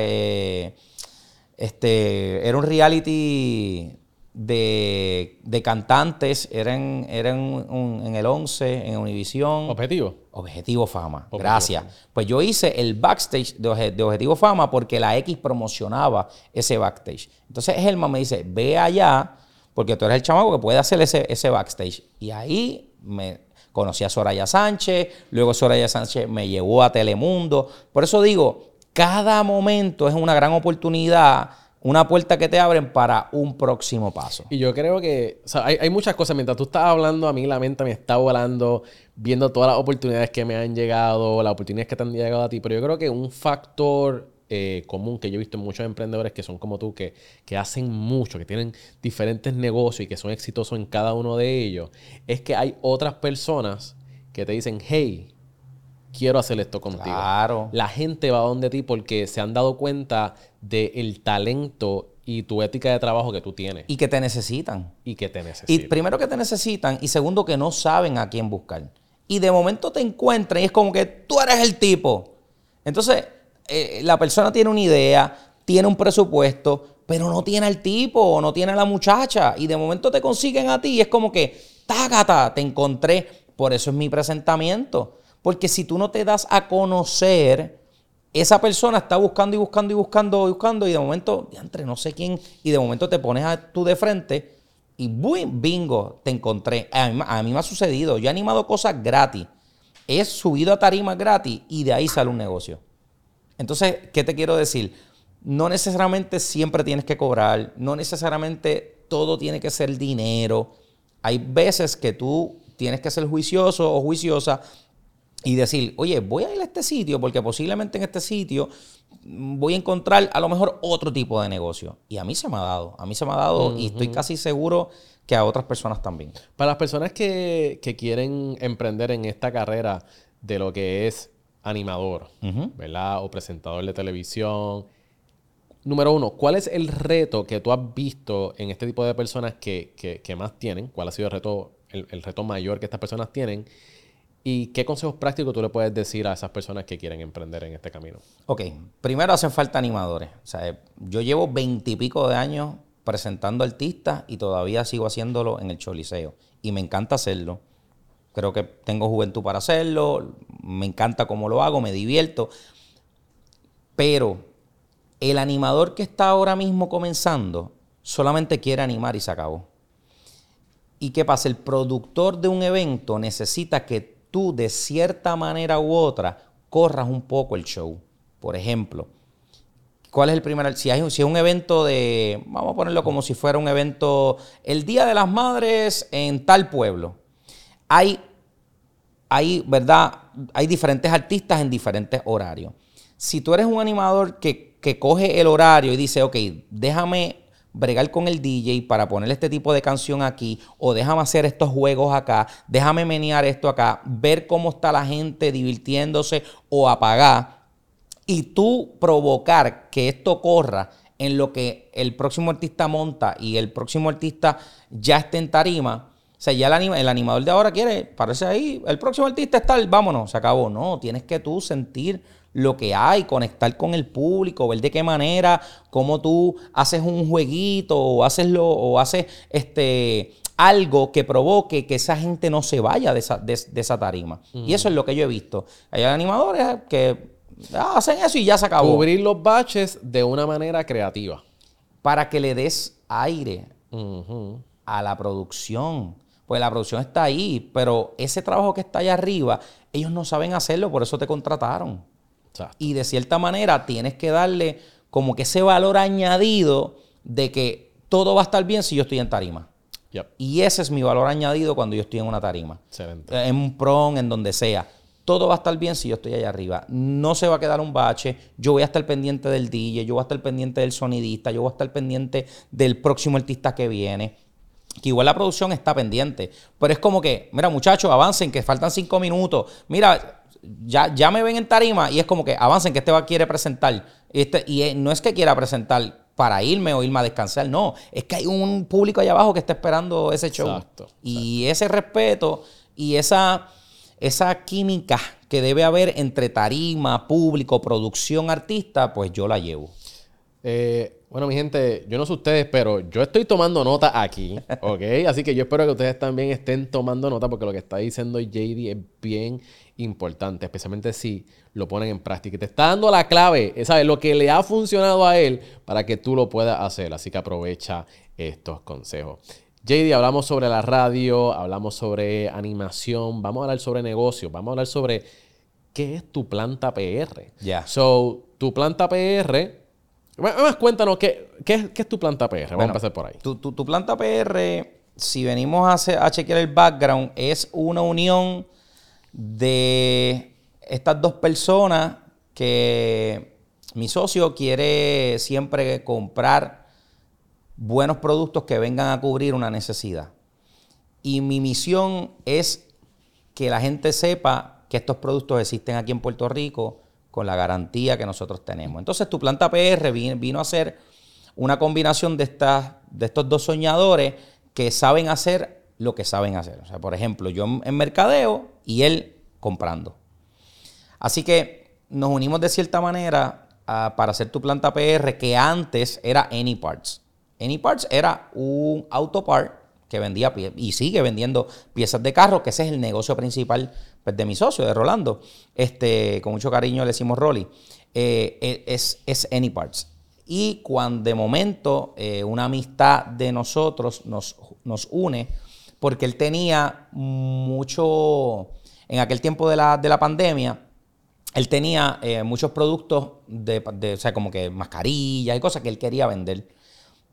S3: este, era un reality de, de cantantes, eran, eran en el 11, en Univisión.
S1: ¿Objetivo?
S3: Objetivo Fama. Gracias. Pues yo hice el backstage de, de, Objetivo Fama porque la X promocionaba ese backstage. Entonces Germán me dice, ve allá, porque tú eres el chamaco que puede hacer ese, ese backstage. Y ahí me conocí a Soraya Sánchez, luego Soraya Sánchez me llevó a Telemundo. Por eso digo, cada momento es una gran oportunidad una puerta que te abren para un próximo paso.
S1: Y yo creo que, hay, muchas cosas. Mientras tú estás hablando, a mí la mente me está volando, viendo todas las oportunidades que me han llegado, las oportunidades que te han llegado a ti. Pero yo creo que un factor eh, común que yo he visto en muchos emprendedores que son como tú, que, que hacen mucho, que tienen diferentes negocios y que son exitosos en cada uno de ellos, es que hay otras personas que te dicen, hey, quiero hacer esto contigo.
S3: Claro.
S1: La gente va donde ti porque se han dado cuenta del talento y tu ética de trabajo que tú tienes.
S3: Y que te necesitan.
S1: Y que te necesitan.
S3: Y primero que te necesitan y segundo que no saben a quién buscar. Y de momento te encuentran y es como que tú eres el tipo. Entonces, eh, la persona tiene una idea, tiene un presupuesto, pero no tiene al tipo o no tiene a la muchacha. Y de momento te consiguen a ti y es como que, tágata, te encontré. Por eso es mi presentamiento. Porque si tú no te das a conocer, esa persona está buscando y buscando y buscando y buscando y de momento, entre no sé quién, y de momento te pones a, tú de frente y bingo, te encontré. A mí, me ha sucedido. Yo he animado cosas gratis. He subido a tarimas gratis y de ahí sale un negocio. Entonces, ¿qué te quiero decir? No necesariamente siempre tienes que cobrar, no necesariamente todo tiene que ser dinero. Hay veces que tú tienes que ser juicioso o juiciosa y decir, oye, voy a ir a este sitio porque posiblemente en este sitio voy a encontrar a lo mejor otro tipo de negocio. Y a mí se me ha dado, a mí se me ha dado y estoy casi seguro que a otras personas también.
S1: Para las personas que, quieren emprender en esta carrera de lo que es animador, ¿verdad? O presentador de televisión. Número uno, ¿cuál es el reto que tú has visto en este tipo de personas que, más tienen? ¿Cuál ha sido el reto, el reto mayor que estas personas tienen? ¿Y qué consejos prácticos tú le puedes decir a esas personas que quieren emprender en este camino?
S3: Ok, primero hacen falta animadores. O sea, yo llevo veintipico de años presentando artistas y todavía sigo haciéndolo en el Choliseo. Y me encanta hacerlo. Creo que tengo juventud para hacerlo, me encanta cómo lo hago, me divierto. Pero el animador que está ahora mismo comenzando solamente quiere animar y se acabó. ¿Y qué pasa? El productor de un evento necesita que tú de cierta manera u otra corras un poco el show. Por ejemplo, ¿cuál es el primer? Si, si es un evento de, vamos a ponerlo como si fuera un evento, el Día de las Madres en tal pueblo. Hay, hay, ¿verdad? Hay diferentes artistas en diferentes horarios. Si tú eres un animador que, que coge el horario y dice, ok, déjame bregar con el DJ para poner este tipo de canción aquí, o déjame hacer estos juegos acá, déjame menear esto acá, ver cómo está la gente divirtiéndose o apagar, y tú provocar que esto corra en lo que el próximo artista monta y el próximo artista ya esté en tarima, O sea, ya el, el animador de ahora quiere, parece ahí, el próximo artista está, vámonos, se acabó. No, tienes que tú sentir lo que hay, conectar con el público, ver de qué manera, cómo tú haces un jueguito o haces, lo, o haces este, algo que provoque que esa gente no se vaya de esa, de- de esa tarima. Y eso es lo que yo he visto. Hay animadores que hacen eso y ya se acabó.
S1: Cubrir los baches de una manera creativa.
S3: Para que le des aire a la producción. Pues la producción está ahí, pero ese trabajo que está allá arriba, ellos no saben hacerlo, por eso te contrataron.
S1: Exacto.
S3: Y de cierta manera tienes que darle como que ese valor añadido de que todo va a estar bien si yo estoy en tarima.
S1: Yep.
S3: Y ese es mi valor añadido cuando yo estoy en una tarima.
S1: Excelente.
S3: En un prom, en donde sea. Todo va a estar bien si yo estoy allá arriba. No se va a quedar un bache. Yo voy a estar pendiente del DJ, yo voy a estar pendiente del sonidista, yo voy a estar pendiente del próximo artista que viene. Que igual la producción está pendiente. Pero es como que, mira, muchachos, avancen, que faltan cinco minutos. Mira, ya, ya me ven en tarima y es como que avancen, que este va quiere presentar. Este, y eh, no es que quiera presentar para irme o irme a descansar, no. Es que hay un público allá abajo que está esperando ese show.
S1: Exacto,
S3: Y ese respeto y esa, esa química que debe haber entre tarima, público, producción, artista, pues yo la llevo.
S1: Eh, bueno, mi gente, yo no sé ustedes, pero yo estoy tomando nota aquí, ¿ok? Así que yo espero que ustedes también estén tomando nota porque lo que está diciendo JD es bien importante, especialmente si lo ponen en práctica. Y te está dando la clave, ¿sabes? Lo que le ha funcionado a él para que tú lo puedas hacer. Así que aprovecha estos consejos. JD, hablamos sobre la radio, hablamos sobre animación, vamos a hablar sobre negocios, vamos a hablar sobre qué es tu planta PR.
S3: Ya.
S1: So, tu planta PR. Bueno, Más cuéntanos, ¿qué, qué, es, qué es tu planta PR? Vamos a empezar por ahí.
S3: Tu, tu- tu planta PR, si venimos a, hacer- a chequear el background, es una unión de estas dos personas que mi socio quiere siempre comprar buenos productos que vengan a cubrir una necesidad. Y mi misión es que la gente sepa que estos productos existen aquí en Puerto Rico con la garantía que nosotros tenemos. Entonces, tu planta PR vi- vino a ser una combinación de, estas, de estos dos soñadores que saben hacer lo que saben hacer. O sea, por ejemplo, yo en, mercadeo y él comprando. Así que nos unimos de cierta manera para hacer tu planta PR que antes era AnyParts. AnyParts era un autopart que vendía y sigue vendiendo piezas de carro, que ese es el negocio principal pues, de mi socio, de Rolando. Este, con mucho cariño le decimos Rolly. Eh, eh, es, es AnyParts. Y cuando de momento eh, una amistad de nosotros nos, nos une, porque él tenía mucho, en aquel tiempo de la, de la pandemia, él tenía eh, muchos productos de, de, o sea, como que mascarillas y cosas que él quería vender.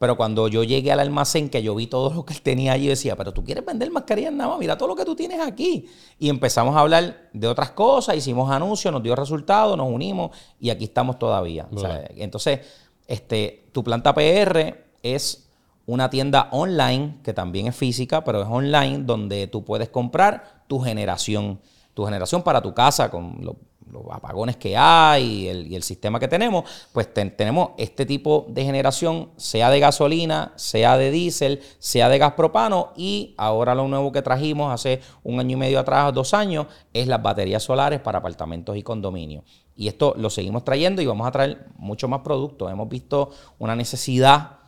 S3: Pero cuando yo llegué al almacén, que yo vi todo lo que él tenía allí, decía, pero tú quieres vender mascarillas nada más, mira todo lo que tú tienes aquí. Y empezamos a hablar de otras cosas, hicimos anuncios, nos dio resultados, nos unimos y aquí estamos todavía. O sea, entonces, este, tu planta PR es una tienda online, que también es física, pero es online, donde tú puedes comprar tu generación, tu generación para tu casa con los, los apagones que hay y el, y el sistema que tenemos, pues ten- tenemos este tipo de generación, sea de gasolina, sea de diésel, sea de gas propano y ahora lo nuevo que trajimos hace un año y medio atrás, dos años, es las baterías solares para apartamentos y condominios. Y esto lo seguimos trayendo y vamos a traer mucho más productos. Hemos visto una necesidad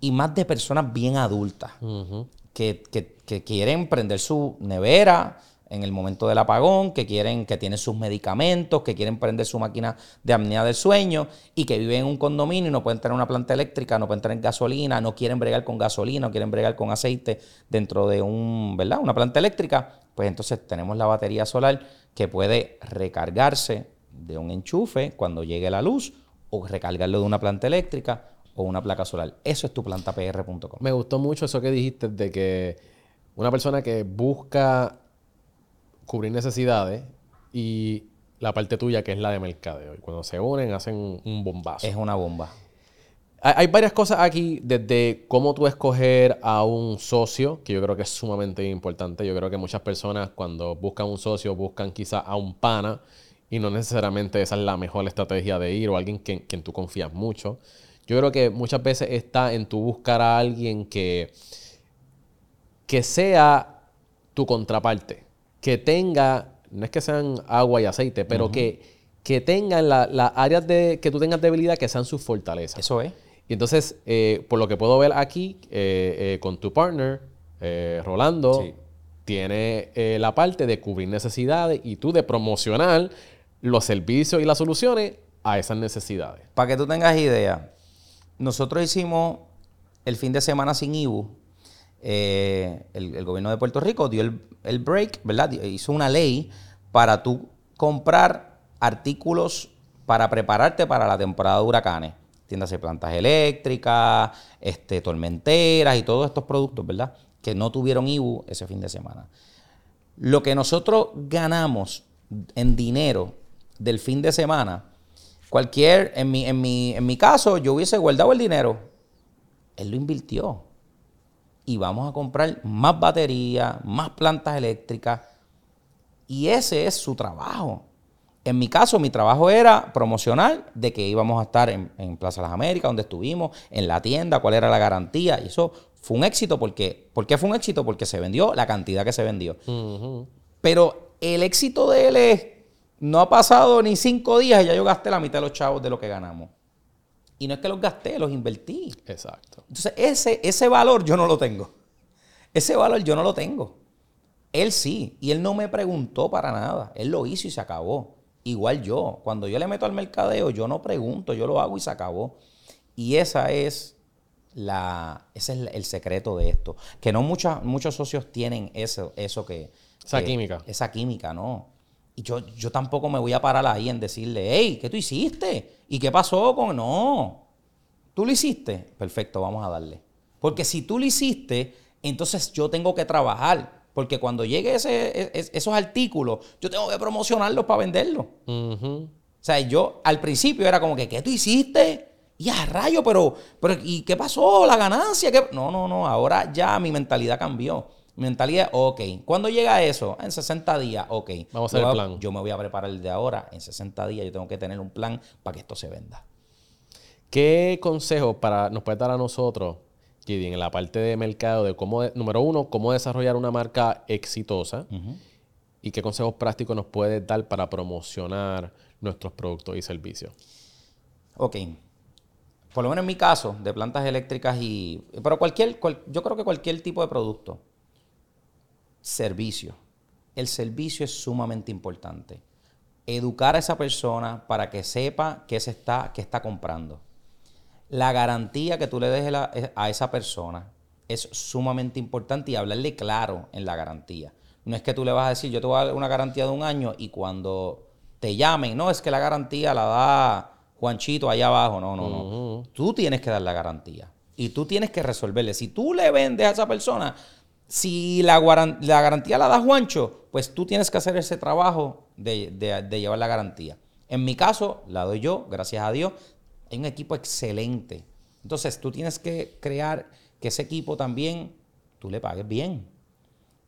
S3: y más de personas bien adultas que, que- que quieren prender su nevera en el momento del apagón, que quieren, que tienen sus medicamentos, que quieren prender su máquina de apnea del sueño y que viven en un condominio y no pueden tener una planta eléctrica, no pueden tener gasolina, no quieren bregar con gasolina, no quieren bregar con aceite dentro de un, ¿verdad? Una planta eléctrica, pues entonces tenemos la batería solar que puede recargarse de un enchufe cuando llegue la luz o recargarlo de una planta eléctrica o una placa solar. Eso es tu plantapr.com.
S1: Me gustó mucho eso que dijiste de que una persona que busca cubrir necesidades y la parte tuya que es la de mercadeo. Y cuando se unen hacen un, bombazo.
S3: Es una bomba.
S1: Hay, hay varias cosas aquí, desde cómo tú escoger a un socio, que yo creo que es sumamente importante. Yo creo que muchas personas cuando buscan un socio buscan quizá a un pana y no necesariamente esa es la mejor estrategia de ir o alguien que, quien tú confías mucho. Yo creo que muchas veces está en tu buscar a alguien que, que sea tu contraparte, que tenga, no es que sean agua y aceite, pero que, que tengan las áreas de, que tú tengas debilidad que sean sus fortalezas.
S3: Eso es.
S1: Y entonces, eh, por lo que puedo ver aquí, eh, eh, con tu partner, Rolando,
S3: Sí.
S1: tiene la parte de cubrir necesidades y tú de promocionar los servicios y las soluciones a esas necesidades.
S3: Para que tú tengas idea, nosotros hicimos el fin de semana sin IBU. Eh, el, gobierno de Puerto Rico dio el, el break, ¿verdad? Hizo una ley para tú comprar artículos para prepararte para la temporada de huracanes. Tiendas de plantas eléctricas, este, tormenteras y todos estos productos, ¿verdad? Que no tuvieron IBU ese fin de semana. Lo que nosotros ganamos en dinero del fin de semana, cualquier, en mi, en mi, en mi caso, yo hubiese guardado el dinero. Él lo invirtió. Y vamos a comprar más baterías, más plantas eléctricas. Y ese es su trabajo. En mi caso, mi trabajo era promocionar de que íbamos a estar en, en Plaza Las Américas, donde estuvimos, en la tienda, cuál era la garantía. Y eso fue un éxito. porque ¿Por qué fue un éxito? Porque se vendió la cantidad que se vendió. Pero el éxito de él es, no ha pasado ni cinco días y ya yo gasté la mitad de los chavos de lo que ganamos. Y no es que los gasté, los invertí.
S1: Exacto.
S3: Entonces, ese, ese valor yo no lo tengo. Ese valor yo no lo tengo. Él sí. Y él no me preguntó para nada. Él lo hizo y se acabó. Igual yo. Cuando yo le meto al mercadeo, yo no pregunto, yo lo hago y se acabó. Y esa es la, ese es el secreto de esto. Que no mucha- muchos socios tienen eso, eso que...
S1: Esa
S3: que-
S1: química.
S3: Esa química, ¿no? Y yo, yo tampoco me voy a parar ahí en decirle, hey, ¿qué tú hiciste? ¿Y qué pasó con...? No. ¿Tú lo hiciste? Perfecto, vamos a darle. Porque si tú lo hiciste, entonces yo tengo que trabajar. Porque cuando llegue ese, es- esos artículos, yo tengo que promocionarlos para venderlos. O sea, yo al principio era como que, ¿qué tú hiciste? Y a rayo, pero, pero ¿y qué pasó? ¿La ganancia? ¿Qué? No, no, no. Ahora ya mi mentalidad cambió. Mentalidad, ok. ¿Cuándo llega eso? En 60 días, ok.
S1: Vamos a hacer
S3: Yo
S1: el plan.
S3: Yo me voy a preparar el de ahora. En 60 días yo tengo que tener un plan para que esto se venda.
S1: ¿Qué consejos para, nos puedes dar a nosotros, Gideon, en la parte de mercado de cómo, de- número uno, cómo desarrollar una marca exitosa? ¿Y qué consejos prácticos nos puedes dar para promocionar nuestros productos y servicios?
S3: Ok. Por lo menos en mi caso, de plantas eléctricas y... Pero cualquier, cual- yo creo que cualquier tipo de producto. Servicio. El servicio es sumamente importante. Educar a esa persona para que sepa qué, se está, qué está comprando. La garantía que tú le dejes la- a esa persona es sumamente importante y hablarle claro en la garantía. No es que tú le vas a decir, yo te voy a dar una garantía de un año y cuando te llamen, no, es que la garantía la da Juanchito allá abajo. No, no, no. Tú tienes que dar la garantía y tú tienes que resolverle. Si tú le vendes a esa persona, si la, la garantía la da Juancho, pues tú tienes que hacer ese trabajo de, de- de llevar la garantía. En mi caso, la doy yo, gracias a Dios. Hay un equipo excelente. Entonces, tú tienes que crear que ese equipo también tú le pagues bien.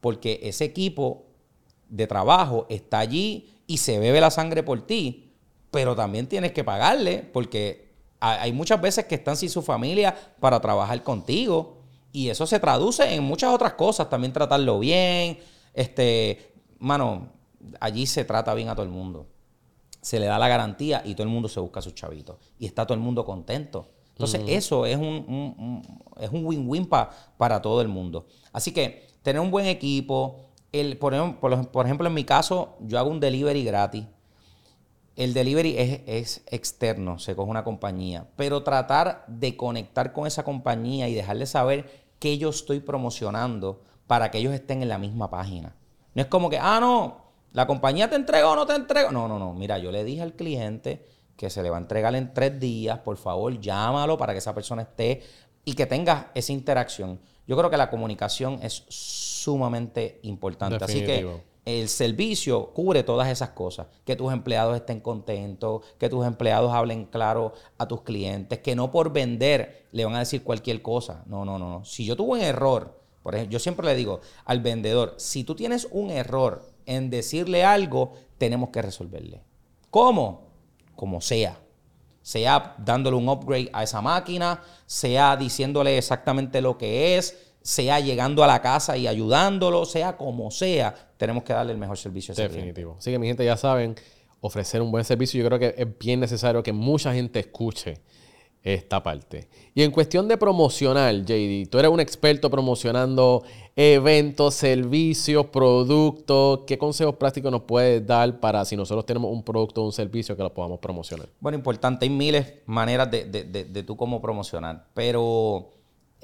S3: Porque ese equipo de trabajo está allí y se bebe la sangre por ti, pero también tienes que pagarle porque ha- hay muchas veces que están sin su familia para trabajar contigo y eso se traduce en muchas otras cosas, también tratarlo bien, este, mano, allí se trata bien a todo el mundo. Se le da la garantía y todo el mundo se busca a sus chavitos y está todo el mundo contento. Entonces, eso es un, un- un- es un win-win pa- para todo el mundo. Así que tener un buen equipo. El, por, ejem- por por ejemplo, en mi caso, yo hago un delivery gratis. El delivery es, es externo, se coge una compañía, pero tratar de conectar con esa compañía y dejarle saber qué yo estoy promocionando para que ellos estén en la misma página. No es como que, ah, no, la compañía te entregó o no te entregó. No, no, no. Mira, yo le dije al cliente que se le va a entregar en tres días. Por favor, llámalo para que esa persona esté y que tenga esa interacción. Yo creo que la comunicación es sumamente importante. Así que el servicio cubre todas esas cosas. Que tus empleados estén contentos, que tus empleados hablen claro a tus clientes, que no por vender le van a decir cualquier cosa. No, no, no. no. Si yo tuve un error, por ejemplo, yo siempre le digo al vendedor, si tú tienes un error en decirle algo, tenemos que resolverle. ¿Cómo? Como sea. Sea dándole un upgrade a esa máquina, sea diciéndole exactamente lo que es, sea llegando a la casa y ayudándolo, sea como sea, tenemos que darle el mejor servicio a ese cliente.
S1: Definitivo. Así que mi gente ya saben, ofrecer un buen servicio, yo creo que es bien necesario que mucha gente escuche esta parte. Y en cuestión de promocionar, JD, tú eres un experto promocionando eventos, servicios, productos. ¿Qué consejos prácticos nos puedes dar para si nosotros tenemos un producto o un servicio que lo podamos promocionar?
S3: Bueno, importante, hay miles de maneras de, de, de, tú cómo promocionar, pero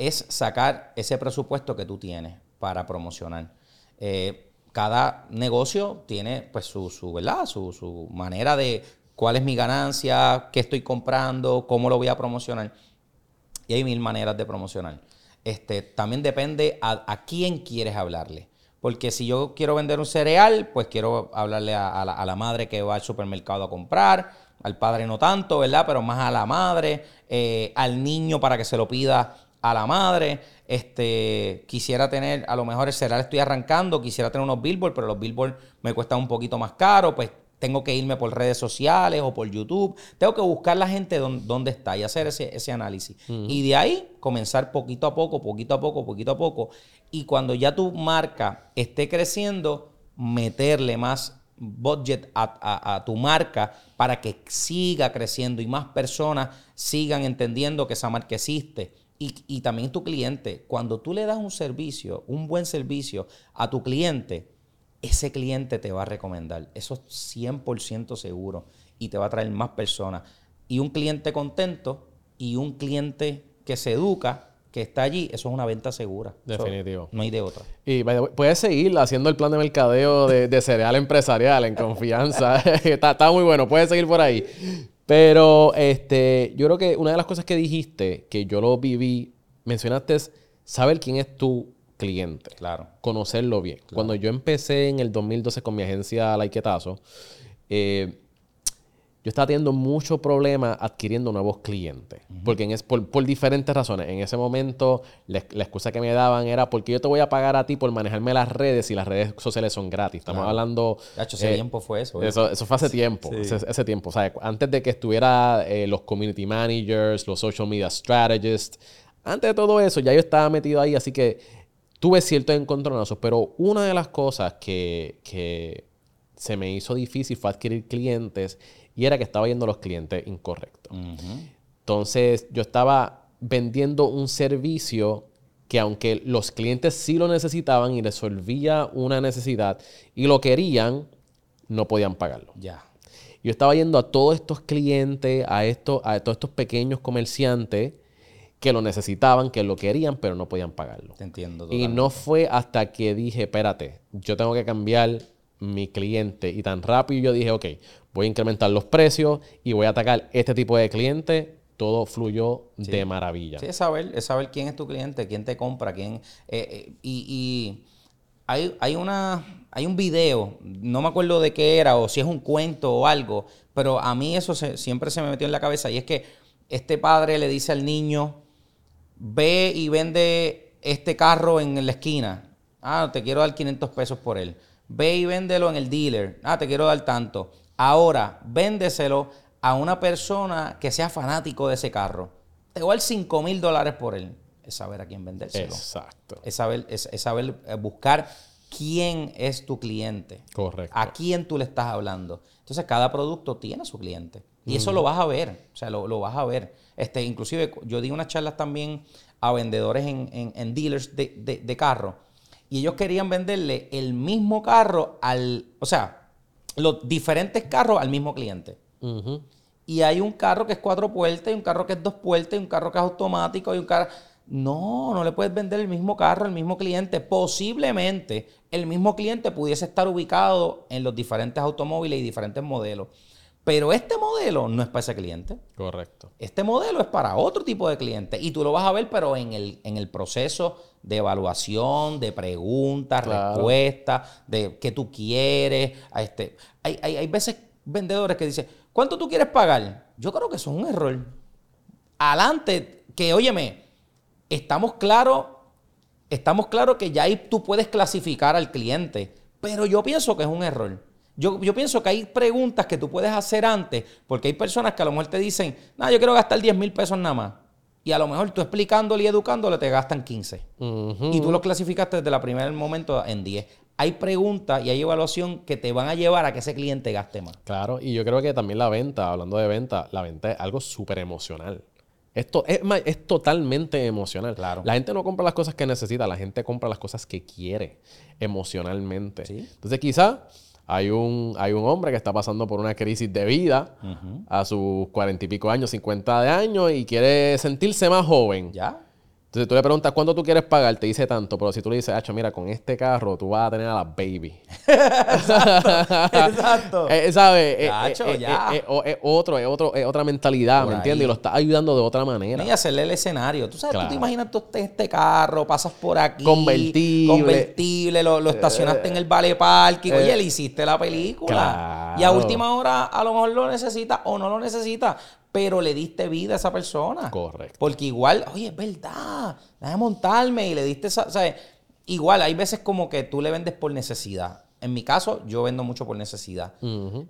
S3: es sacar ese presupuesto que tú tienes para promocionar. Eh, cada negocio tiene pues su, su ¿verdad? Su, su manera de cuál es mi ganancia, qué estoy comprando, cómo lo voy a promocionar. Y hay mil maneras de promocionar. Este, también depende a, quién quieres hablarle. Porque si yo quiero vender un cereal, pues quiero hablarle a, la, madre que va al supermercado a comprar, al padre no tanto, ¿verdad? Pero más a la madre, eh, al niño para que se lo pida a la madre. Este, quisiera tener, a lo mejor el cereal estoy arrancando, quisiera tener unos billboards, pero los billboards me cuestan un poquito más caro, pues tengo que irme por redes sociales o por YouTube. Tengo que buscar la gente dónde está y hacer ese, análisis. Y de ahí comenzar poquito a poco, poquito a poco, poquito a poco. Y cuando ya tu marca esté creciendo, meterle más budget a, tu marca para que siga creciendo y más personas sigan entendiendo que esa marca existe. Y, y también tu cliente, cuando tú le das un servicio, un buen servicio a tu cliente, ese cliente te va a recomendar. Eso es 100% seguro y te va a traer más personas. Y un cliente contento y un cliente que se educa, que está allí, eso es una venta segura.
S1: Definitivo.
S3: no hay de otra.
S1: Y puedes seguir haciendo el plan de mercadeo de, cereal empresarial en confianza. está, está, muy bueno, puedes seguir por ahí. Pero este, yo creo que una de las cosas que dijiste, que yo lo viví, mencionaste es saber quién es tu cliente.
S3: Claro.
S1: Conocerlo bien. Cuando yo empecé en el 2012 con mi agencia Laiquetazo, eh, yo estaba teniendo mucho problema adquiriendo nuevos clientes. Porque es, por, diferentes razones. En ese momento, la, excusa que me daban era porque yo te voy a pagar a ti por manejarme las redes y las redes sociales son gratis. Estamos hablando.
S3: hace eh, tiempo fue eso,
S1: eso. Eso fue hace tiempo. Ese, tiempo. O sea, antes de que estuviera eh, los community managers, los social media strategists. Antes de todo eso, ya yo estaba metido ahí. Así que tuve ciertos encontronazos, pero una de las cosas que, se me hizo difícil fue adquirir clientes y era que estaba yendo a los clientes incorrectos. Entonces, yo estaba vendiendo un servicio que aunque los clientes sí lo necesitaban y resolvía una necesidad y lo querían, no podían pagarlo.
S3: Ya.
S1: Yo estaba yendo a todos estos clientes, a, estos, a todos estos pequeños comerciantes que lo necesitaban, que lo querían, pero no podían pagarlo.
S3: Te entiendo.
S1: Y no fue hasta que dije, espérate, yo tengo que cambiar mi cliente. Y tan rápido yo dije, ok, voy a incrementar los precios y voy a atacar este tipo de cliente. Todo fluyó de maravilla.
S3: Sí, es saber, es saber quién es tu cliente, quién te compra, quién... Eh, eh, y, hay, hay, una, hay un video, no me acuerdo de qué era o si es un cuento o algo, pero a mí eso siempre se me metió en la cabeza y es que este padre le dice al niño, ve y vende este carro en la esquina. Ah, te quiero dar 500 pesos por él. Ve y véndelo en el dealer. Ah, te quiero dar tanto. Ahora, véndeselo a una persona que sea fanático de ese carro. Te voy a dar 5 mil dólares por él. Es saber a quién vendérselo.
S1: Exacto.
S3: Es saber, es, saber eh, buscar quién es tu cliente.
S1: Correcto.
S3: A quién tú le estás hablando. Entonces, cada producto tiene su cliente. Y eso lo vas a ver. O sea, lo, lo vas a ver. Este, inclusive yo di unas charlas también a vendedores en, dealers de, de, carro. Y ellos querían venderle el mismo carro al, o sea, los diferentes carros al mismo cliente. Y hay un carro que es cuatro puertas, y un carro que es dos puertas, y un carro que es automático, y un carro... No, no le puedes vender el mismo carro al mismo cliente. Posiblemente el mismo cliente pudiese estar ubicado en los diferentes automóviles y diferentes modelos. Pero este modelo no es para ese cliente.
S1: Correcto.
S3: Este modelo es para otro tipo de cliente. Y tú lo vas a ver, pero en el, en el proceso de evaluación, de preguntas, respuestas, de qué tú quieres. Este. hay, hay, hay veces vendedores que dicen, ¿cuánto tú quieres pagar? Yo creo que eso es un error. Adelante, que óyeme, estamos claros, estamos claros que ya ahí tú puedes clasificar al cliente. Pero yo pienso que es un error. Yo, pienso que hay preguntas que tú puedes hacer antes, porque hay personas que a lo mejor te dicen, no, yo quiero gastar 10 mil pesos nada más. Y a lo mejor tú explicándole y educándole te gastan 15.
S1: Ujú.
S3: Y tú los clasificaste desde el primer momento en 10. Hay preguntas y hay evaluación que te van a llevar a que ese cliente gaste más.
S1: Claro, y yo creo que también la venta, hablando de venta, la venta es algo súper emocional. Esto es, es totalmente emocional.
S3: Claro.
S1: La gente no compra las cosas que necesita, la gente compra las cosas que quiere emocionalmente.
S3: Sí.
S1: Entonces, quizá hay un, hay un hombre que está pasando por una crisis de vida a sus cuarenta y pico años, 50 de años, y quiere sentirse más joven.
S3: ¿Ya?
S1: Entonces tú le preguntas cuánto tú quieres pagar, te dice tanto, pero si tú le dices, Hacho, mira, con este carro tú vas a tener a la baby.
S3: Exacto.
S1: Eh, ¿Sabes? Eh,
S3: Chacho,
S1: eh, eh,
S3: ya.
S1: eh, eh, otro, es otro, es otra mentalidad,
S3: Por
S1: ¿me entiendes? Y lo estás ayudando de otra manera.
S3: Y hacerle el escenario. Tú sabes, tú te imaginas tú en este carro, pasas por aquí.
S1: Convertible.
S3: Convertible, lo, lo estacionaste en el vale parking. Oye, le hiciste la película.
S1: Claro.
S3: Y a última hora a lo mejor lo necesita o no lo necesita. Pero le diste vida a esa persona.
S1: Correcto.
S3: Porque igual, oye, es verdad. Déjame montarme y le diste esa. ¿sabes? Igual, hay veces como que tú le vendes por necesidad. En mi caso, yo vendo mucho por necesidad.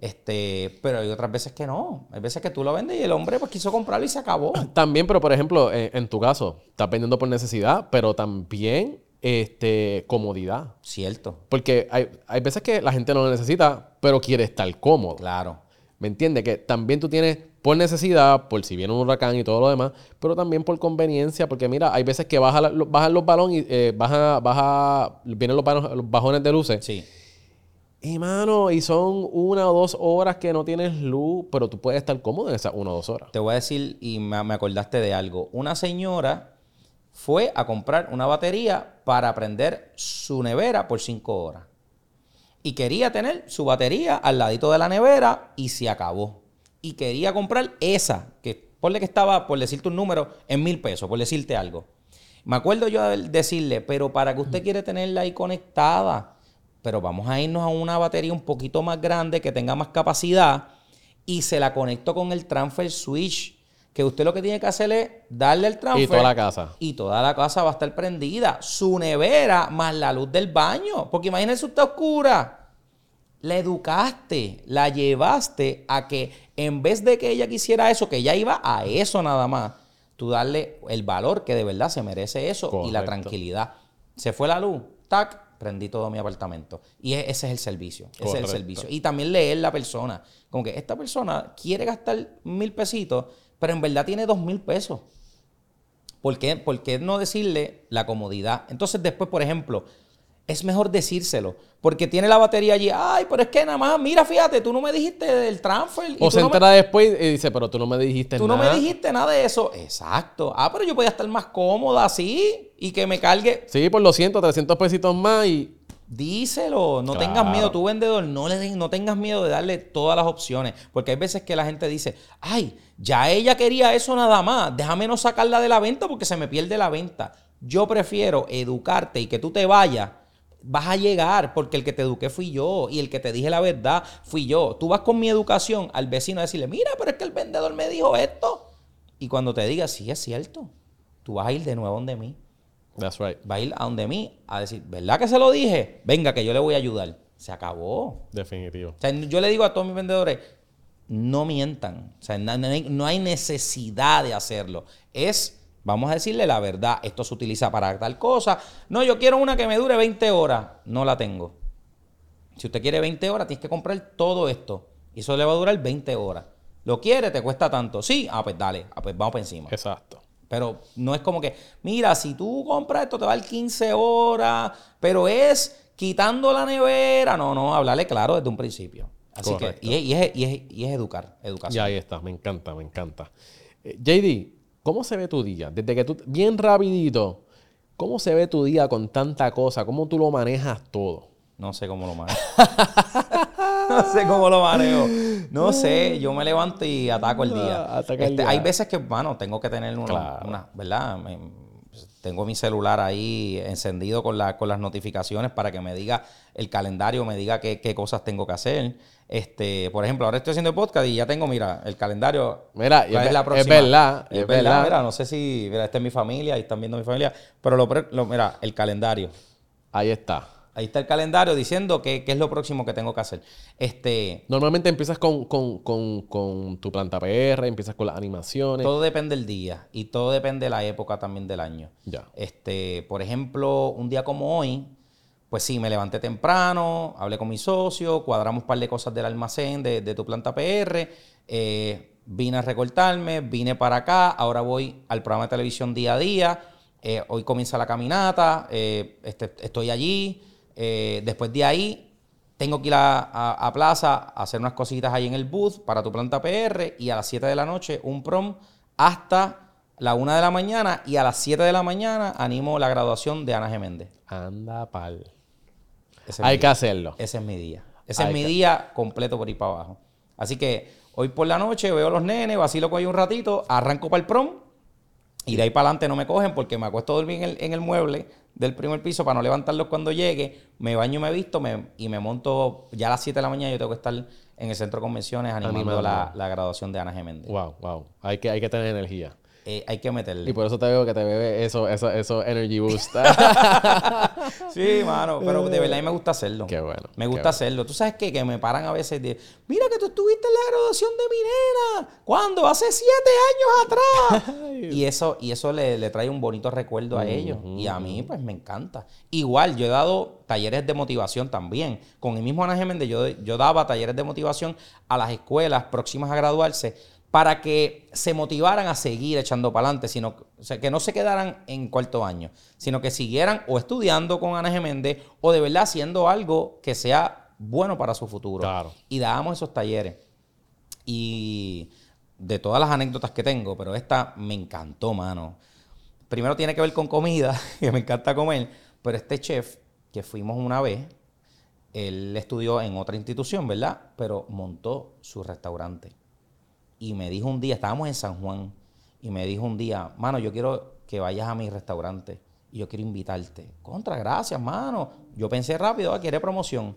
S3: Este, pero hay otras veces que no. Hay veces que tú lo vendes y el hombre pues quiso comprarlo y se acabó.
S1: También, pero por ejemplo, en, en tu caso, estás vendiendo por necesidad, pero también este, comodidad.
S3: Cierto.
S1: Porque hay, hay veces que la gente no lo necesita, pero quiere estar cómodo.
S3: Claro.
S1: ¿Me entiendes? Que también tú tienes por necesidad, por si viene un huracán y todo lo demás, pero también por conveniencia, porque mira, hay veces que baja la- bajan los balones y eh, baja, baja, vienen los, los bajones de luces.
S3: Sí.
S1: Y mano, y son una o dos horas que no tienes luz, pero tú puedes estar cómodo en esas una o dos horas.
S3: Te voy a decir, y me acordaste de algo. Una señora fue a comprar una batería para prender su nevera por cinco horas. Y quería tener su batería al ladito de la nevera y se acabó. Y quería comprar esa, que ponle que estaba, por decirte un número, en mil pesos, por decirte algo. Me acuerdo yo de decirle, pero para que usted quiere tenerla ahí conectada, pero vamos a irnos a una batería un poquito más grande, que tenga más capacidad, y se la conecto con el transfer switch. Que usted lo que tiene que hacer es darle el transfer.
S1: Y toda la casa.
S3: Y toda la casa va a estar prendida. Su nevera más la luz del baño. Porque imagínese usted oscura. La educaste, la llevaste a que en vez de que ella quisiera eso, que ella iba a eso nada más, tú darle el valor que de verdad se merece eso y la tranquilidad. Se fue la luz, tac, prendí todo mi apartamento. Y e- ese es el servicio, ese es el servicio. Y también leer la persona. Como que esta persona quiere gastar mil pesitos, pero en verdad tiene dos mil pesos. ¿Por qué? ¿Por qué no decirle la comodidad? Entonces después, por ejemplo, es mejor decírselo. Porque tiene la batería allí. Ay, pero es que nada más, mira, fíjate, tú no me dijiste del transfer.
S1: O
S3: tú
S1: se
S3: no me-
S1: entera después y dice, pero tú no me dijiste
S3: Tú no
S1: nada.
S3: me dijiste nada de eso. Exacto. Ah, pero yo podía estar más cómoda así y que me cargue.
S1: Sí, por los 100, 300 pesitos más y...
S3: Díselo, no
S1: Claro.
S3: tengas miedo, tu vendedor, no, le den- no tengas miedo de darle todas las opciones, porque hay veces que la gente dice, ay, ya ella quería eso nada más, déjame no sacarla de la venta porque se me pierde la venta. Yo prefiero educarte y que tú te vayas, vas a llegar porque el que te eduqué fui yo y el que te dije la verdad fui yo. Tú vas con mi educación al vecino a decirle, mira, pero es que el vendedor me dijo esto. Y cuando te diga, sí, es cierto, tú vas a ir de nuevo donde mí
S1: That's right.
S3: va a ir a donde mí a decir, ¿verdad que se lo dije? Venga, que yo le voy a ayudar. Se acabó.
S1: Definitivo.
S3: O sea, yo le digo a todos mis vendedores, no mientan. O sea, na- no hay necesidad de hacerlo. Es, vamos a decirle la verdad, esto se utiliza para tal cosa. No, yo quiero una que me dure 20 horas. No la tengo. Si usted quiere 20 horas, tienes que comprar todo esto. Y eso le va a durar 20 horas. ¿Lo quiere? ¿Te cuesta tanto? Sí. Ah, pues dale. Ah, pues vamos para encima.
S1: Exacto.
S3: Pero no es como que, mira, si tú compras esto te va a dar 15 horas, pero es quitando la nevera. No, no, hablarle claro desde un principio. Así
S1: Correcto.
S3: que, y es, y, es, y, es, y es educar, educación.
S1: ahí está, me encanta, me encanta. Eh, JD, ¿cómo se ve tu día? Desde que tú, bien rapidito, ¿cómo se ve tu día con tanta cosa? ¿Cómo tú lo manejas todo?
S3: No sé cómo lo manejo. no sé cómo lo manejo. No sé, yo me levanto y ataco el día.
S1: Ah, ataca el
S3: Este,
S1: día.
S3: Hay veces que, bueno, tengo que tener una,
S1: Claro.
S3: una- ¿verdad? Me- tengo mi celular ahí encendido con, la- con las notificaciones para que me diga el calendario, me diga qué, qué cosas tengo que hacer. Este, por ejemplo, ahora estoy haciendo el podcast y ya tengo, mira, el calendario.
S1: Mira, y
S3: ¿Cuál
S1: es
S3: es la próxima?
S1: es verdad,
S3: Y
S1: es verdad.
S3: Mira, no sé si, mira, esta es mi familia, ahí están viendo mi familia, pero lo, mira, el calendario.
S1: Ahí está.
S3: Ahí está el calendario diciendo qué, qué es lo próximo que tengo que hacer. Este,
S1: Normalmente empiezas con, con- con- con tu planta PR, empiezas con las animaciones.
S3: todo depende del día y todo depende de la época también del año.
S1: Ya.
S3: Este, por ejemplo, un día como hoy, pues sí, me levanté temprano, hablé con mi socio, cuadramos un par de cosas del almacén de, tu planta PR, eh, vine a recortarme, vine para acá, ahora voy al programa de televisión día a día, eh, hoy comienza la caminata, eh, este, estoy allí, después de ahí tengo que ir a, a- a plaza a hacer unas cositas ahí en el booth para tu planta PR y a las 7 de la noche un prom hasta la 1 de la mañana y a las 7 de la mañana animo la graduación de Ana Geméndez.
S1: Anda pal.
S3: Ese
S1: Hay que
S3: día.
S1: hacerlo.
S3: Ese es mi día. Ese
S1: Hay
S3: es mi
S1: que-
S3: día completo por ir para abajo. Así que hoy por la noche veo a los nenes, vacilo con ellos un ratito, arranco para el prom y de ahí para adelante no me cogen porque me acuesto a dormir en el, en el mueble del primer piso para no levantarlos cuando llegue. Me baño, me visto me- y me monto ya a las 7 de la mañana. Yo tengo que estar en el centro de convenciones animando
S1: Animando.
S3: la, la graduación de Ana Geméndez.
S1: Wow, wow. Hay que, hay que tener energía.
S3: Eh, hay que meterle.
S1: Y por eso te veo que te bebe eso, eso, eso energy boost.
S3: Sí, mano, pero de verdad a mí me gusta hacerlo.
S1: Qué bueno,
S3: Me gusta
S1: bueno.
S3: hacerlo. Tú sabes qué? que me paran a veces de, mira que tú estuviste en la graduación de mi nena. ¿Cuándo? Hace siete años atrás. y eso, y eso le, le trae un bonito recuerdo a ellos. Y a mí, pues, me encanta. Igual, yo he dado talleres de motivación también. Con el mismo Ana Geméndez, yo, yo daba talleres de motivación a las escuelas próximas a graduarse para que se motivaran a seguir echando para adelante, sino o sea, que no se quedaran en cuarto año, sino que siguieran o estudiando con Ana Geméndez o de verdad haciendo algo que sea bueno para su futuro.
S1: Claro.
S3: Y dábamos esos talleres. Y de todas las anécdotas que tengo, pero esta me encantó, mano. Primero tiene que ver con comida, que me encanta comer, pero este chef que fuimos una vez, él estudió en otra institución, ¿verdad? Pero montó su restaurante. Y me dijo un día, estábamos en San Juan, y me dijo un día, mano, yo quiero que vayas a mi restaurante y yo quiero invitarte. Contra, gracias, mano. Yo pensé rápido, ah, quiere promoción.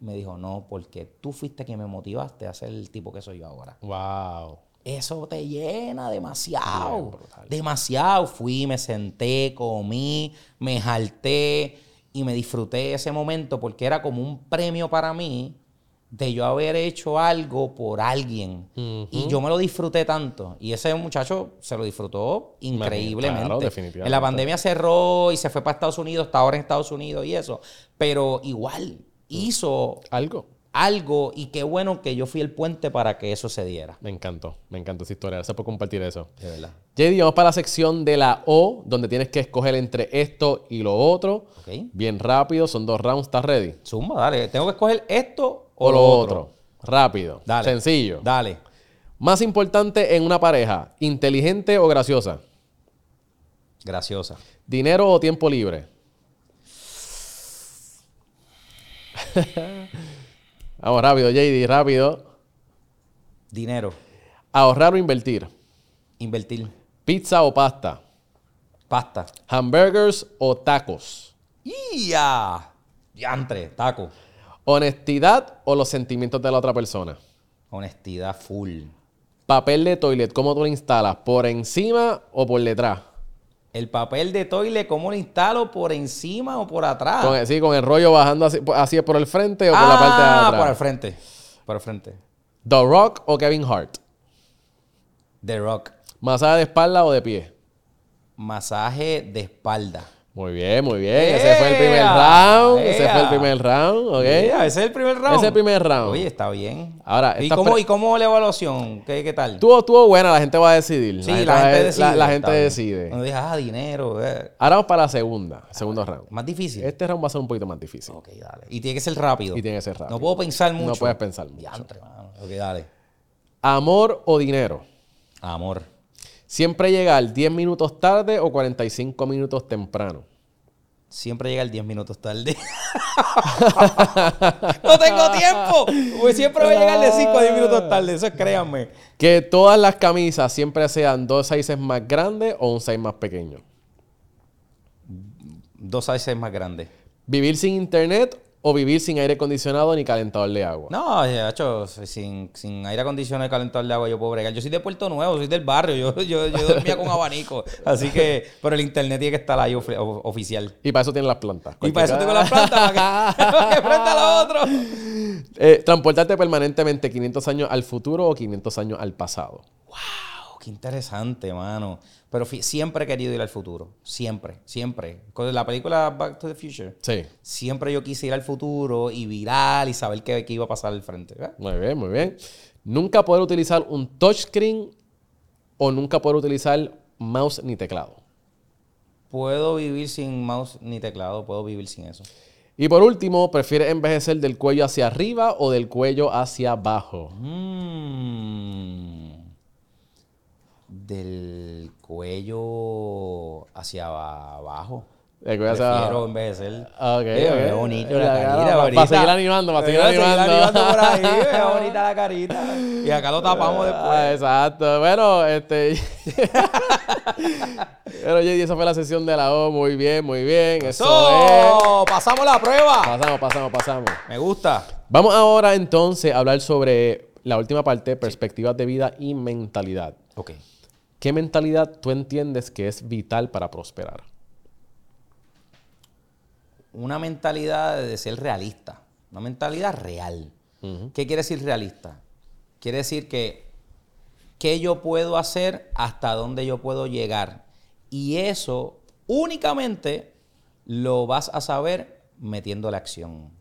S3: Me dijo, no, porque tú fuiste quien me motivaste a ser el tipo que soy yo ahora.
S1: wow.
S3: Eso te llena demasiado.
S1: Bien
S3: demasiado. Fui, me senté, comí, me jalté y me disfruté ese momento porque era como un premio para mí de yo haber hecho algo por alguien. Y yo me lo disfruté tanto. Y ese muchacho se lo disfrutó increíblemente.
S1: claro, definitivamente.
S3: En la pandemia cerró y se fue para Estados Unidos, está ahora en Estados Unidos y eso. Pero igual hizo
S1: Algo.
S3: algo y qué bueno que yo fui el puente para que eso se diera.
S1: Me encantó. Me encantó esa historia. Gracias por compartir eso.
S3: De verdad.
S1: JD, vamos para la sección de la O, donde tienes que escoger entre esto y lo otro. Bien rápido, son dos rounds. ¿Estás ready?
S3: Zumba, dale. Tengo que escoger esto o,
S1: lo otro. Rápido.
S3: Dale.
S1: Sencillo.
S3: Dale.
S1: Más importante en una pareja, inteligente o graciosa.
S3: Graciosa.
S1: Dinero o tiempo libre. Vamos rápido, JD, rápido.
S3: Dinero.
S1: Ahorrar o invertir.
S3: Invertir.
S1: Pizza o pasta.
S3: Pasta.
S1: Hamburgers o tacos.
S3: ¡Ya! Diantre. Taco.
S1: Honestidad o los sentimientos de la otra persona.
S3: Honestidad full.
S1: Papel de toilet, ¿cómo tú lo instalas? ¿Por encima o por detrás?
S3: El papel de toile, ¿cómo lo instalo? ¿Por encima o por atrás?
S1: Con sí, con el rollo bajando así, así por el frente o por la parte de
S3: ah,
S1: atrás.
S3: por el frente. Por el frente.
S1: The Rock o Kevin Hart.
S3: The Rock.
S1: Masaje de espalda o de pie.
S3: Masaje de espalda.
S1: Muy bien, muy bien. Ese fue el primer round. Ese fue el primer round, ¿ok?
S3: Yeah, ese es el primer round.
S1: Ese es el primer round.
S3: Oye, está bien.
S1: Ahora,
S3: ¿Y cómo, ¿Y cómo la evaluación? ¿Qué, qué tal?
S1: Estuvo, estuvo buena, la gente va a decidir.
S3: Sí, la, gente decide.
S1: La, la gente decide.
S3: Cuando digas, ah, dinero. eh.
S1: Ahora vamos para la segunda, segundo round.
S3: Más difícil.
S1: Este round va a ser un poquito más difícil.
S3: Ok, dale. Y tiene que ser rápido.
S1: Y tiene que ser rápido.
S3: No puedo pensar mucho.
S1: No puedes pensar mucho.
S3: Diantre, mano. Ok, dale.
S1: Amor o dinero.
S3: Amor.
S1: Siempre llegar 10 minutos tarde o 45 minutos temprano.
S3: Siempre llega el 10 minutos tarde. no tengo tiempo. Pues siempre voy a llegar de 5 a 10 minutos tarde. Eso es, créanme.
S1: Que todas las camisas siempre sean dos sizes más grandes o un size más pequeño.
S3: Dos sizes más grandes.
S1: Vivir sin internet o vivir sin aire acondicionado ni calentador de agua.
S3: No, hecho, sin, sin aire acondicionado y calentador de agua yo puedo bregar. Yo soy de Puerto Nuevo, soy del barrio, yo, yo, yo dormía con abanico. Así que, pero el internet tiene que estar ahí oficial.
S1: Y para eso tienen las plantas.
S3: Y para eso tengo la planta, para que, para que prenda lo otro.
S1: Eh, transportarte permanentemente 500 años al futuro o 500 años al pasado.
S3: Wow, qué interesante, mano. Pero siempre he querido ir al futuro. Siempre, siempre. Con la película Back to the Future.
S1: Sí.
S3: Siempre yo quise ir al futuro y viral y saber qué, qué iba a pasar al frente. ¿verdad?
S1: Muy bien, muy bien. Nunca poder utilizar un touchscreen o nunca poder utilizar mouse ni teclado.
S3: Puedo vivir sin mouse ni teclado, puedo vivir sin eso.
S1: Y por último, ¿prefieres envejecer del cuello hacia arriba o del cuello hacia abajo?
S3: Mm. Del cuello hacia abajo.
S1: Del cuello hacia abajo.
S3: envejecer.
S1: Ok,
S3: Eh,
S1: ok.
S3: me ve bonito la
S1: Ya,
S3: carita.
S1: para-
S3: bonita.
S1: seguir animando, para seguir
S3: Eh,
S1: animando.
S3: por ahí, bonita la carita. Y acá lo tapamos después.
S1: Ah, exacto. Bueno, este. Pero JD, esa fue la sesión de la O. Muy bien, muy bien. Eso es.
S3: ¡Eso! ¡Pasamos la prueba!
S1: Pasamos, pasamos, pasamos.
S3: Me gusta.
S1: Vamos ahora entonces a hablar sobre la última parte, perspectivas de vida y mentalidad.
S3: Ok.
S1: ¿Qué mentalidad tú entiendes que es vital para prosperar?
S3: Una mentalidad de ser realista. Una mentalidad real. ¿Qué quiere decir realista? Quiere decir que qué yo puedo hacer, hasta dónde yo puedo llegar. Y eso únicamente lo vas a saber metiendo la acción.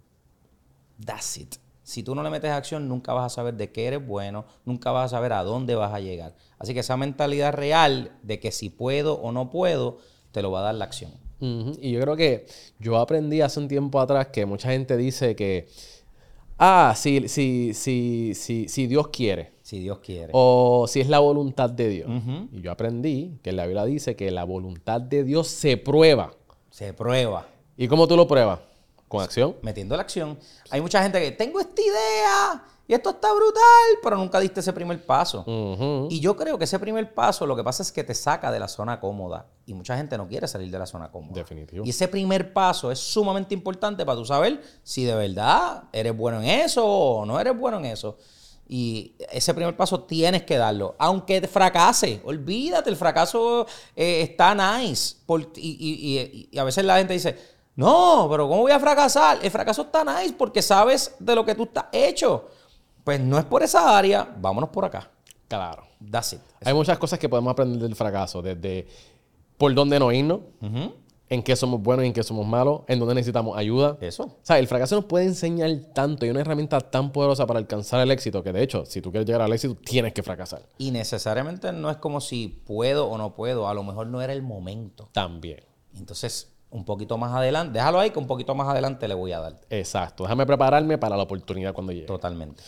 S3: That's it. Si tú no le metes acción, nunca vas a saber de qué eres bueno, nunca vas a saber a dónde vas a llegar. Así que esa mentalidad real de que si puedo o no puedo, te lo va a dar la acción.
S1: Y yo creo que yo aprendí hace un tiempo atrás que mucha gente dice que, ah, si, si, si, si, si Dios quiere,
S3: Si Dios quiere.
S1: o si es la voluntad de Dios. Y yo aprendí que la Biblia dice que la voluntad de Dios se prueba.
S3: Se prueba.
S1: ¿Y cómo tú lo pruebas? Con acción.
S3: Metiendo la acción. Hay mucha gente que tengo esta idea y esto está brutal, pero nunca diste ese primer paso. Y yo creo que ese primer paso lo que pasa es que te saca de la zona cómoda. Y mucha gente no quiere salir de la zona cómoda.
S1: Definitivo.
S3: Y ese primer paso es sumamente importante para tú saber si de verdad eres bueno en eso o no eres bueno en eso. Y ese primer paso tienes que darlo. Aunque fracase, olvídate, el fracaso eh, está nice. Por- y, y- y- y a veces la gente dice, no, pero ¿cómo voy a fracasar? El fracaso está nice porque sabes de lo que tú estás hecho. Pues no es por esa área, vámonos por acá.
S1: Claro.
S3: That's it.
S1: Hay muchas cosas que podemos aprender del fracaso, desde por dónde no irnos, en qué somos buenos y en qué somos malos, en dónde necesitamos ayuda.
S3: Eso.
S1: O sea, el fracaso nos puede enseñar tanto y una herramienta tan poderosa para alcanzar el éxito que, de hecho, si tú quieres llegar al éxito, tienes que fracasar.
S3: Y necesariamente no es como si puedo o no puedo. A lo mejor no era el momento.
S1: También.
S3: Entonces, un poquito más adelante, déjalo ahí que un poquito más adelante le voy a dar.
S1: Exacto. Déjame prepararme para la oportunidad cuando llegue.
S3: Totalmente.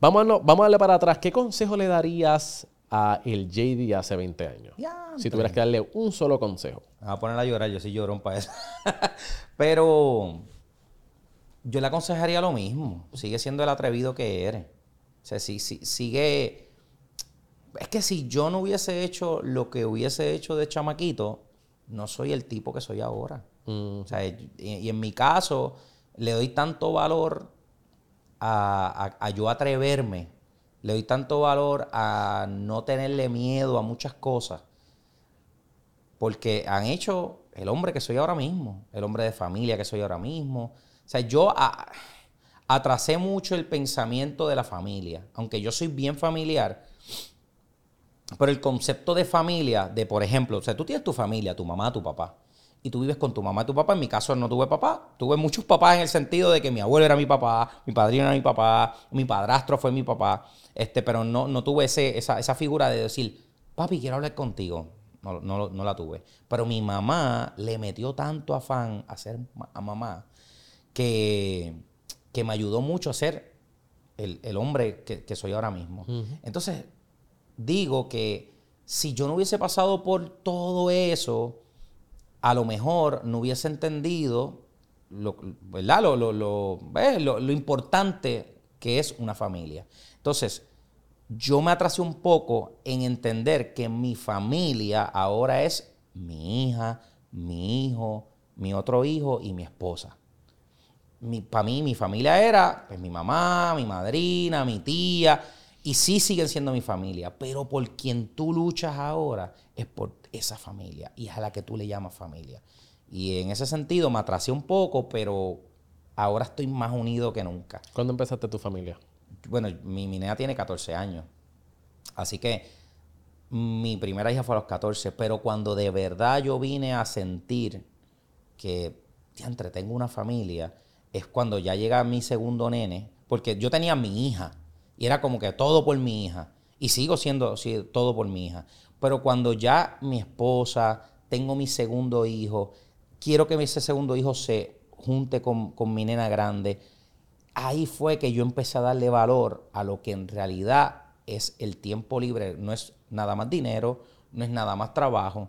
S1: Vamos a, no- vamos a darle para atrás. ¿Qué consejo le darías a el JD hace 20 años?
S3: Ya,
S1: Si tuvieras que darle un solo consejo.
S3: Me voy a poner a llorar, yo soy llorón para eso. Pero yo le aconsejaría lo mismo. Sigue siendo el atrevido que eres. O sea, si, si- sigue. Es que si yo no hubiese hecho lo que hubiese hecho de chamaquito, no soy el tipo que soy ahora.
S1: Mm,
S3: O sea, y, y en mi caso, le doy tanto valor a, a- a yo atreverme. Le doy tanto valor a no tenerle miedo a muchas cosas. Porque han hecho el hombre que soy ahora mismo, el hombre de familia que soy ahora mismo. O sea, yo a- atrasé mucho el pensamiento de la familia. Aunque yo soy bien familiar, pero el concepto de familia, de por ejemplo, o sea, tú tienes tu familia, tu mamá, tu papá, y tú vives con tu mamá y tu papá. En mi caso no tuve papá, tuve muchos papás en el sentido de que mi abuelo era mi papá, mi padrino era mi papá, mi padrastro fue mi papá, este, pero no, no tuve ese, esa, esa figura de decir, papi, quiero hablar contigo. No, no, no la tuve. Pero mi mamá le metió tanto afán a ser a mamá que, que me ayudó mucho a ser el, el hombre que, que soy ahora mismo. Entonces, digo que si yo no hubiese pasado por todo eso, a lo mejor no hubiese entendido lo, ¿verdad? Lo, lo, lo- lo- importante que es una familia. Entonces, yo me atrasé un poco en entender que mi familia ahora es mi hija, mi hijo, mi otro hijo y mi esposa. para mí, mi familia era pues, mi mamá, mi madrina, mi tía, y sí siguen siendo mi familia, pero por quien tú luchas ahora es por esa familia y es a la que tú le llamas familia. Y en ese sentido me atrasé un poco, pero ahora estoy más unido que nunca.
S1: ¿Cuándo empezaste tu familia?
S3: Bueno, mi, mi nena tiene 14 años. Así que mi primera hija fue a los 14, pero cuando de verdad yo vine a sentir que, entre tengo una familia, es cuando ya llega mi segundo nene, porque yo tenía mi hija y era como que todo por mi hija y sigo siendo todo por mi hija. Pero cuando ya mi esposa, tengo mi segundo hijo, quiero que ese segundo hijo se junte con, con mi nena grande, ahí fue que yo empecé a darle valor a lo que en realidad es el tiempo libre. No es nada más dinero, no es nada más trabajo,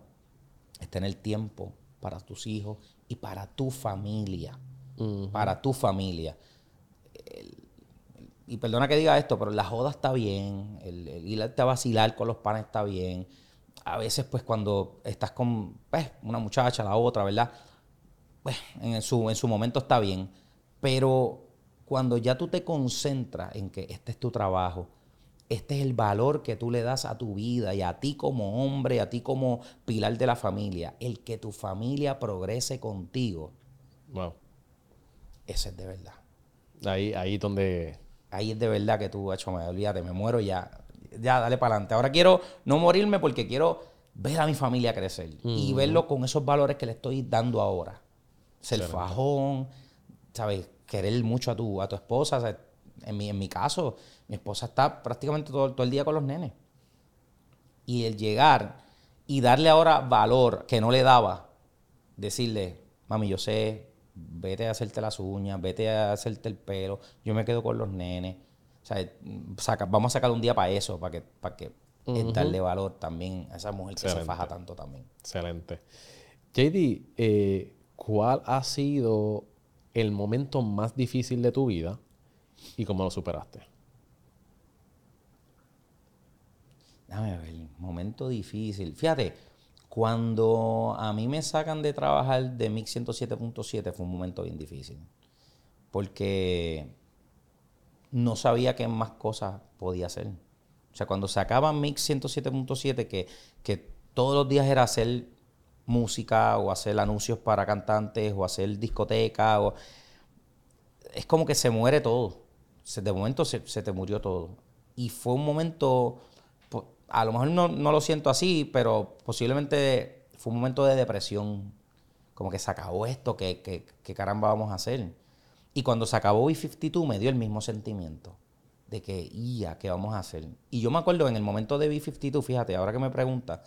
S3: es tener tiempo para tus hijos y para tu familia. Para tu familia. Y perdona que diga esto, pero la joda está bien, el, ir a vacilar con los panes está bien. A veces, pues, cuando estás con pues, una muchacha, la otra, ¿verdad? Pues, en su, en su momento está bien. Pero cuando ya tú te concentras en que este es tu trabajo, este es el valor que tú le das a tu vida y a ti como hombre, a ti como pilar de la familia. El que tu familia progrese contigo. Wow. Ese es de verdad.
S1: Ahí, ahí donde.
S3: Ahí es de verdad que tú, hecho, me olvídate, me muero ya. Ya, dale para adelante. Ahora quiero no morirme porque quiero ver a mi familia crecer y verlo con esos valores que le estoy dando ahora. Ser fajón, ¿sabes? Querer mucho a tu, a tu esposa. En, mi, en mi caso, mi esposa está prácticamente todo, todo el día con los nenes. Y el llegar y darle ahora valor que no le daba, decirle, mami, yo sé, vete a hacerte las uñas, vete a hacerte el pelo, yo me quedo con los nenes. O sea, vamos a sacar un día para eso, para que, para que darle valor también a esa mujer que se faja tanto también.
S1: Excelente. JD, eh, ¿cuál ha sido el momento más difícil de tu vida y cómo lo superaste?
S3: Dame ver, momento difícil. Fíjate, cuando a mí me sacan de trabajar de MIX 107.7 fue un momento bien difícil. Porque no sabía qué más cosas podía hacer. O sea, cuando sacaban MIX 107.7, que, que todos los días era hacer música o hacer anuncios para cantantes o hacer discoteca, o... es como que se muere todo. De momento se, se te murió todo. Y fue un momento a lo mejor no, lo siento así, pero posiblemente fue un momento de depresión. Como que se acabó esto, ¿qué, caramba vamos a hacer? Y cuando se acabó B52 me dio el mismo sentimiento de que, ya, ¿qué vamos a hacer? Y yo me acuerdo en el momento de B52, fíjate, ahora que me pregunta,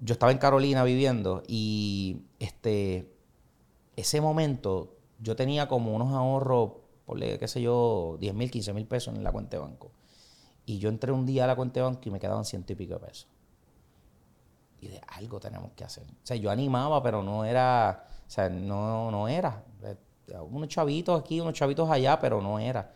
S3: yo estaba en Carolina viviendo y este, ese momento yo tenía como unos ahorros, por qué sé yo, 10 mil, 15 mil pesos en la cuenta de banco. Y yo entré un día a la cuenta de banco y me quedaban ciento y pico de pesos. Y de algo tenemos que hacer. O sea, yo animaba, pero no era, o sea, no, no era. Eh, unos chavitos aquí, unos chavitos allá, pero no era.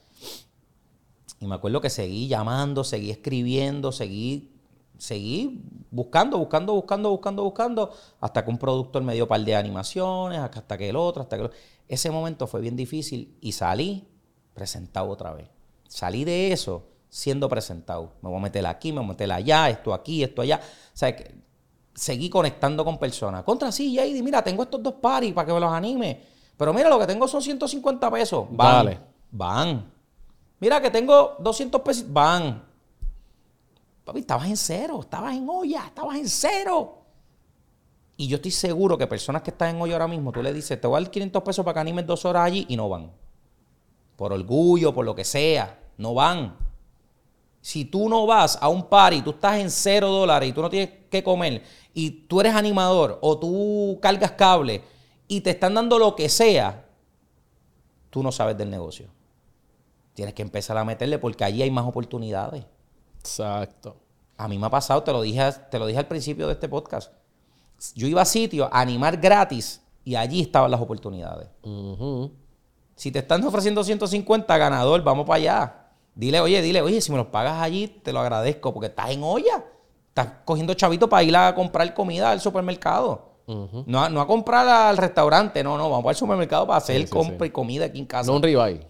S3: Y me acuerdo que seguí llamando, seguí escribiendo, seguí, seguí buscando, buscando, buscando, buscando, buscando, hasta que un productor me dio un par de animaciones, hasta que el otro, hasta que el otro. Ese momento fue bien difícil y salí presentado otra vez. Salí de eso siendo presentado. Me voy a meter aquí, me voy a meter allá, esto aquí, esto allá. O sea, que seguí conectando con personas. Contra sí, JD, mira, tengo estos dos paris para que me los anime. Pero mira, lo que tengo son 150 pesos. Van. Van. Mira, que tengo 200 pesos. Van. Papi, estabas en cero, estabas en olla, estabas en cero. Y yo estoy seguro que personas que están en olla ahora mismo, tú le dices, te voy a dar 500 pesos para que animes dos horas allí y no van. Por orgullo, por lo que sea, no van. Si tú no vas a un party, tú estás en cero dólares y tú no tienes que comer, y tú eres animador o tú cargas cable y te están dando lo que sea, tú no sabes del negocio. Tienes que empezar a meterle porque allí hay más oportunidades.
S1: Exacto.
S3: A mí me ha pasado, te lo dije, te lo dije al principio de este podcast. Yo iba a sitios a animar gratis y allí estaban las oportunidades. Si te están ofreciendo 150, ganador, vamos para allá. Dile, oye, dile, oye, si me los pagas allí, te lo agradezco, porque estás en olla. Estás cogiendo chavito para ir a comprar comida al supermercado. no, a, no a comprar al restaurante, no, no, vamos al supermercado para hacer
S1: Sí, sí,
S3: compra
S1: sí.
S3: y comida aquí en casa.
S1: No un ribeye.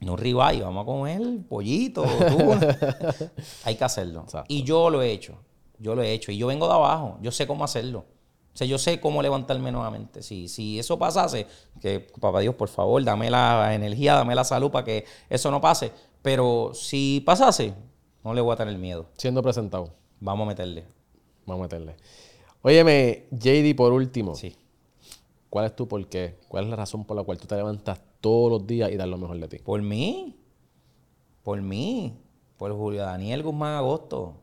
S3: No ribeye, vamos a comer pollito. Hay que hacerlo.
S1: Exacto.
S3: Y yo lo he hecho. Yo lo he hecho. Y yo vengo de abajo. Yo sé cómo hacerlo. O sea, yo sé cómo levantarme nuevamente. Si, si eso pasase, que papá Dios, por favor, dame la energía, dame la salud para que eso no pase. Pero si pasase, no le voy a tener miedo.
S1: Siendo presentado.
S3: Vamos a meterle.
S1: Vamos a meterle. Óyeme, JD, por último.
S3: Sí.
S1: ¿Cuál es tu por qué? ¿Cuál es la razón por la cual tú te levantas todos los días y das lo mejor de ti?
S3: Por mí. Por mí. Por Julio Daniel Guzmán Agosto.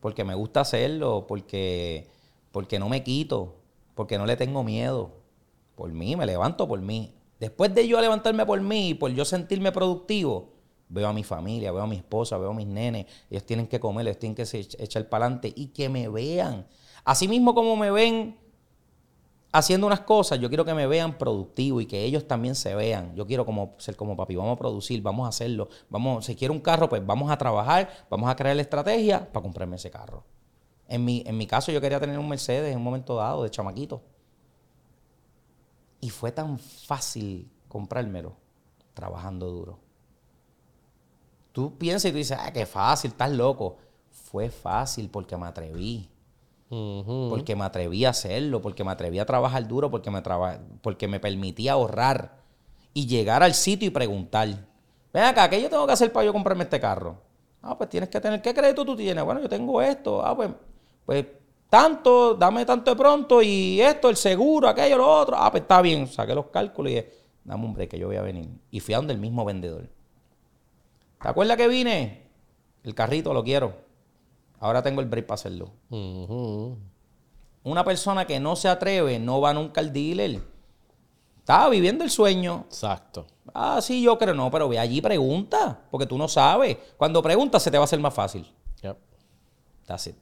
S3: Porque me gusta hacerlo. Porque, porque no me quito. Porque no le tengo miedo. Por mí, me levanto por mí. Después de yo levantarme por mí, por yo sentirme productivo, veo a mi familia, veo a mi esposa, veo a mis nenes. Ellos tienen que comer, ellos tienen que echar para adelante y que me vean. Así mismo como me ven haciendo unas cosas, yo quiero que me vean productivo y que ellos también se vean. Yo quiero como ser como papi, vamos a producir, vamos a hacerlo. Vamos, si quiero un carro, pues vamos a trabajar, vamos a crear la estrategia para comprarme ese carro. En mi, en mi caso, yo quería tener un Mercedes en un momento dado, de chamaquito. Y fue tan fácil comprármelo trabajando duro. Tú piensas y tú dices, ah, qué fácil, estás loco. Fue fácil porque me atreví porque me atreví a hacerlo, porque me atreví a trabajar duro, porque me, traba- porque me permitía ahorrar y llegar al sitio y preguntar, ven acá, ¿qué yo tengo que hacer para yo comprarme este carro? Ah, pues tienes que tener, ¿qué crédito tú tienes? Bueno, yo tengo esto, ah, pues, pues tanto, dame tanto de pronto y esto, el seguro, aquello, lo otro, ah, pues está bien, saqué los cálculos y dije, dame un break que yo voy a venir. Y fui a donde el mismo vendedor. ¿Te acuerdas que vine? El carrito lo quiero. Ahora tengo el break para hacerlo. Una persona que no se atreve no va nunca al dealer. Estaba viviendo el sueño.
S1: Exacto.
S3: Ah, sí, yo creo. No, pero ve allí pregunta. Porque tú no sabes. Cuando preguntas se te va a hacer más fácil.
S1: Yep.
S3: That's it.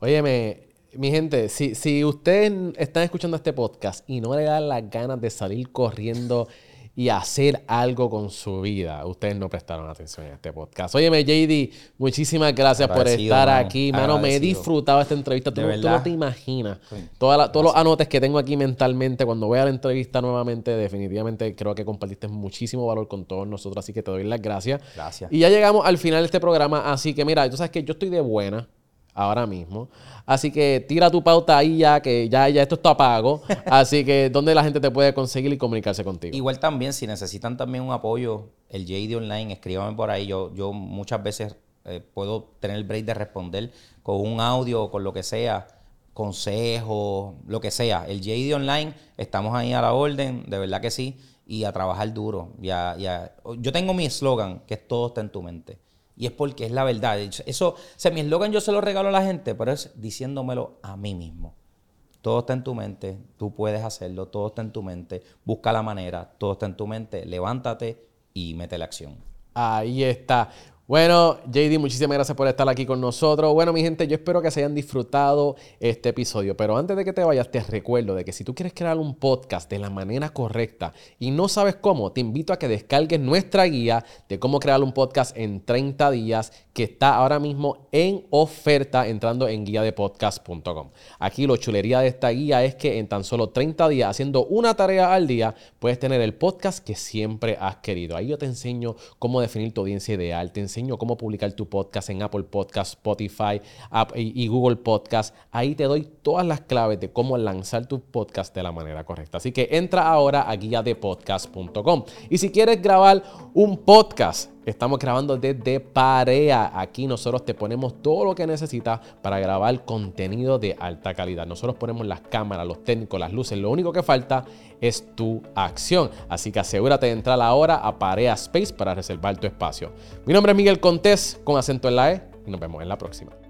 S1: Óyeme, mi gente, si, si ustedes están escuchando este podcast y no le dan las ganas de salir corriendo y hacer algo con su vida, ustedes no prestaron atención en este podcast. Óyeme, JD, muchísimas gracias por estar aquí. Mano, me he disfrutado esta entrevista. Tú, no- tú
S3: verdad.
S1: no te imaginas.
S3: Sí.
S1: Toda la- todos los anotes que tengo aquí mentalmente, cuando voy a la entrevista nuevamente, definitivamente creo que compartiste muchísimo valor con todos nosotros, así que te doy las gracias.
S3: Gracias.
S1: Y ya llegamos al final de este programa, así que mira, tú sabes que yo estoy de buena ahora mismo. Así que tira tu pauta ahí ya, que ya, ya esto está pago. Así que, ¿dónde la gente te puede conseguir y comunicarse contigo?
S3: Igual también, si necesitan también un apoyo, el JD Online, escríbame por ahí. Yo, yo muchas veces eh, puedo tener el break de responder con un audio o con lo que sea, consejos, lo que sea. El JD Online, estamos ahí a la orden, de verdad que sí, y a trabajar duro. y a- y a- yo tengo mi eslogan, que es todo está en tu mente. Y es porque es la verdad. Eso, o mi eslogan yo se lo regalo a la gente, pero es diciéndomelo a mí mismo. Todo está en tu mente, tú puedes hacerlo, todo está en tu mente, busca la manera, todo está en tu mente, levántate y mete la acción.
S1: Ahí está. Bueno, JD, muchísimas gracias por estar aquí con nosotros. Bueno, mi gente, yo espero que se hayan disfrutado este episodio. Pero antes de que te vayas, te recuerdo de que si tú quieres crear un podcast de la manera correcta y no sabes cómo, te invito a que descargues nuestra guía de cómo crear un podcast en 30 días que está ahora mismo en oferta entrando en guiadepodcast.com. Aquí lo chulería de esta guía es que en tan solo 30 días, haciendo una tarea al día, puedes tener el podcast que siempre has querido. Ahí yo te enseño cómo definir tu audiencia ideal, cómo publicar tu podcast en Apple Podcast, Spotify y Google Podcast. Ahí te doy todas las claves de cómo lanzar tu podcast de la manera correcta. Así que entra ahora a guiadepodcast.com. Y si quieres grabar un podcast, Estamos grabando desde Parea. Aquí nosotros te ponemos todo lo que necesitas para grabar contenido de alta calidad. Nosotros ponemos las cámaras, los técnicos, las luces. Lo único que falta es tu acción. Así que asegúrate de entrar ahora a Parea Space para reservar tu espacio. Mi nombre es Miguel Contés con acento en la E y nos vemos en la próxima.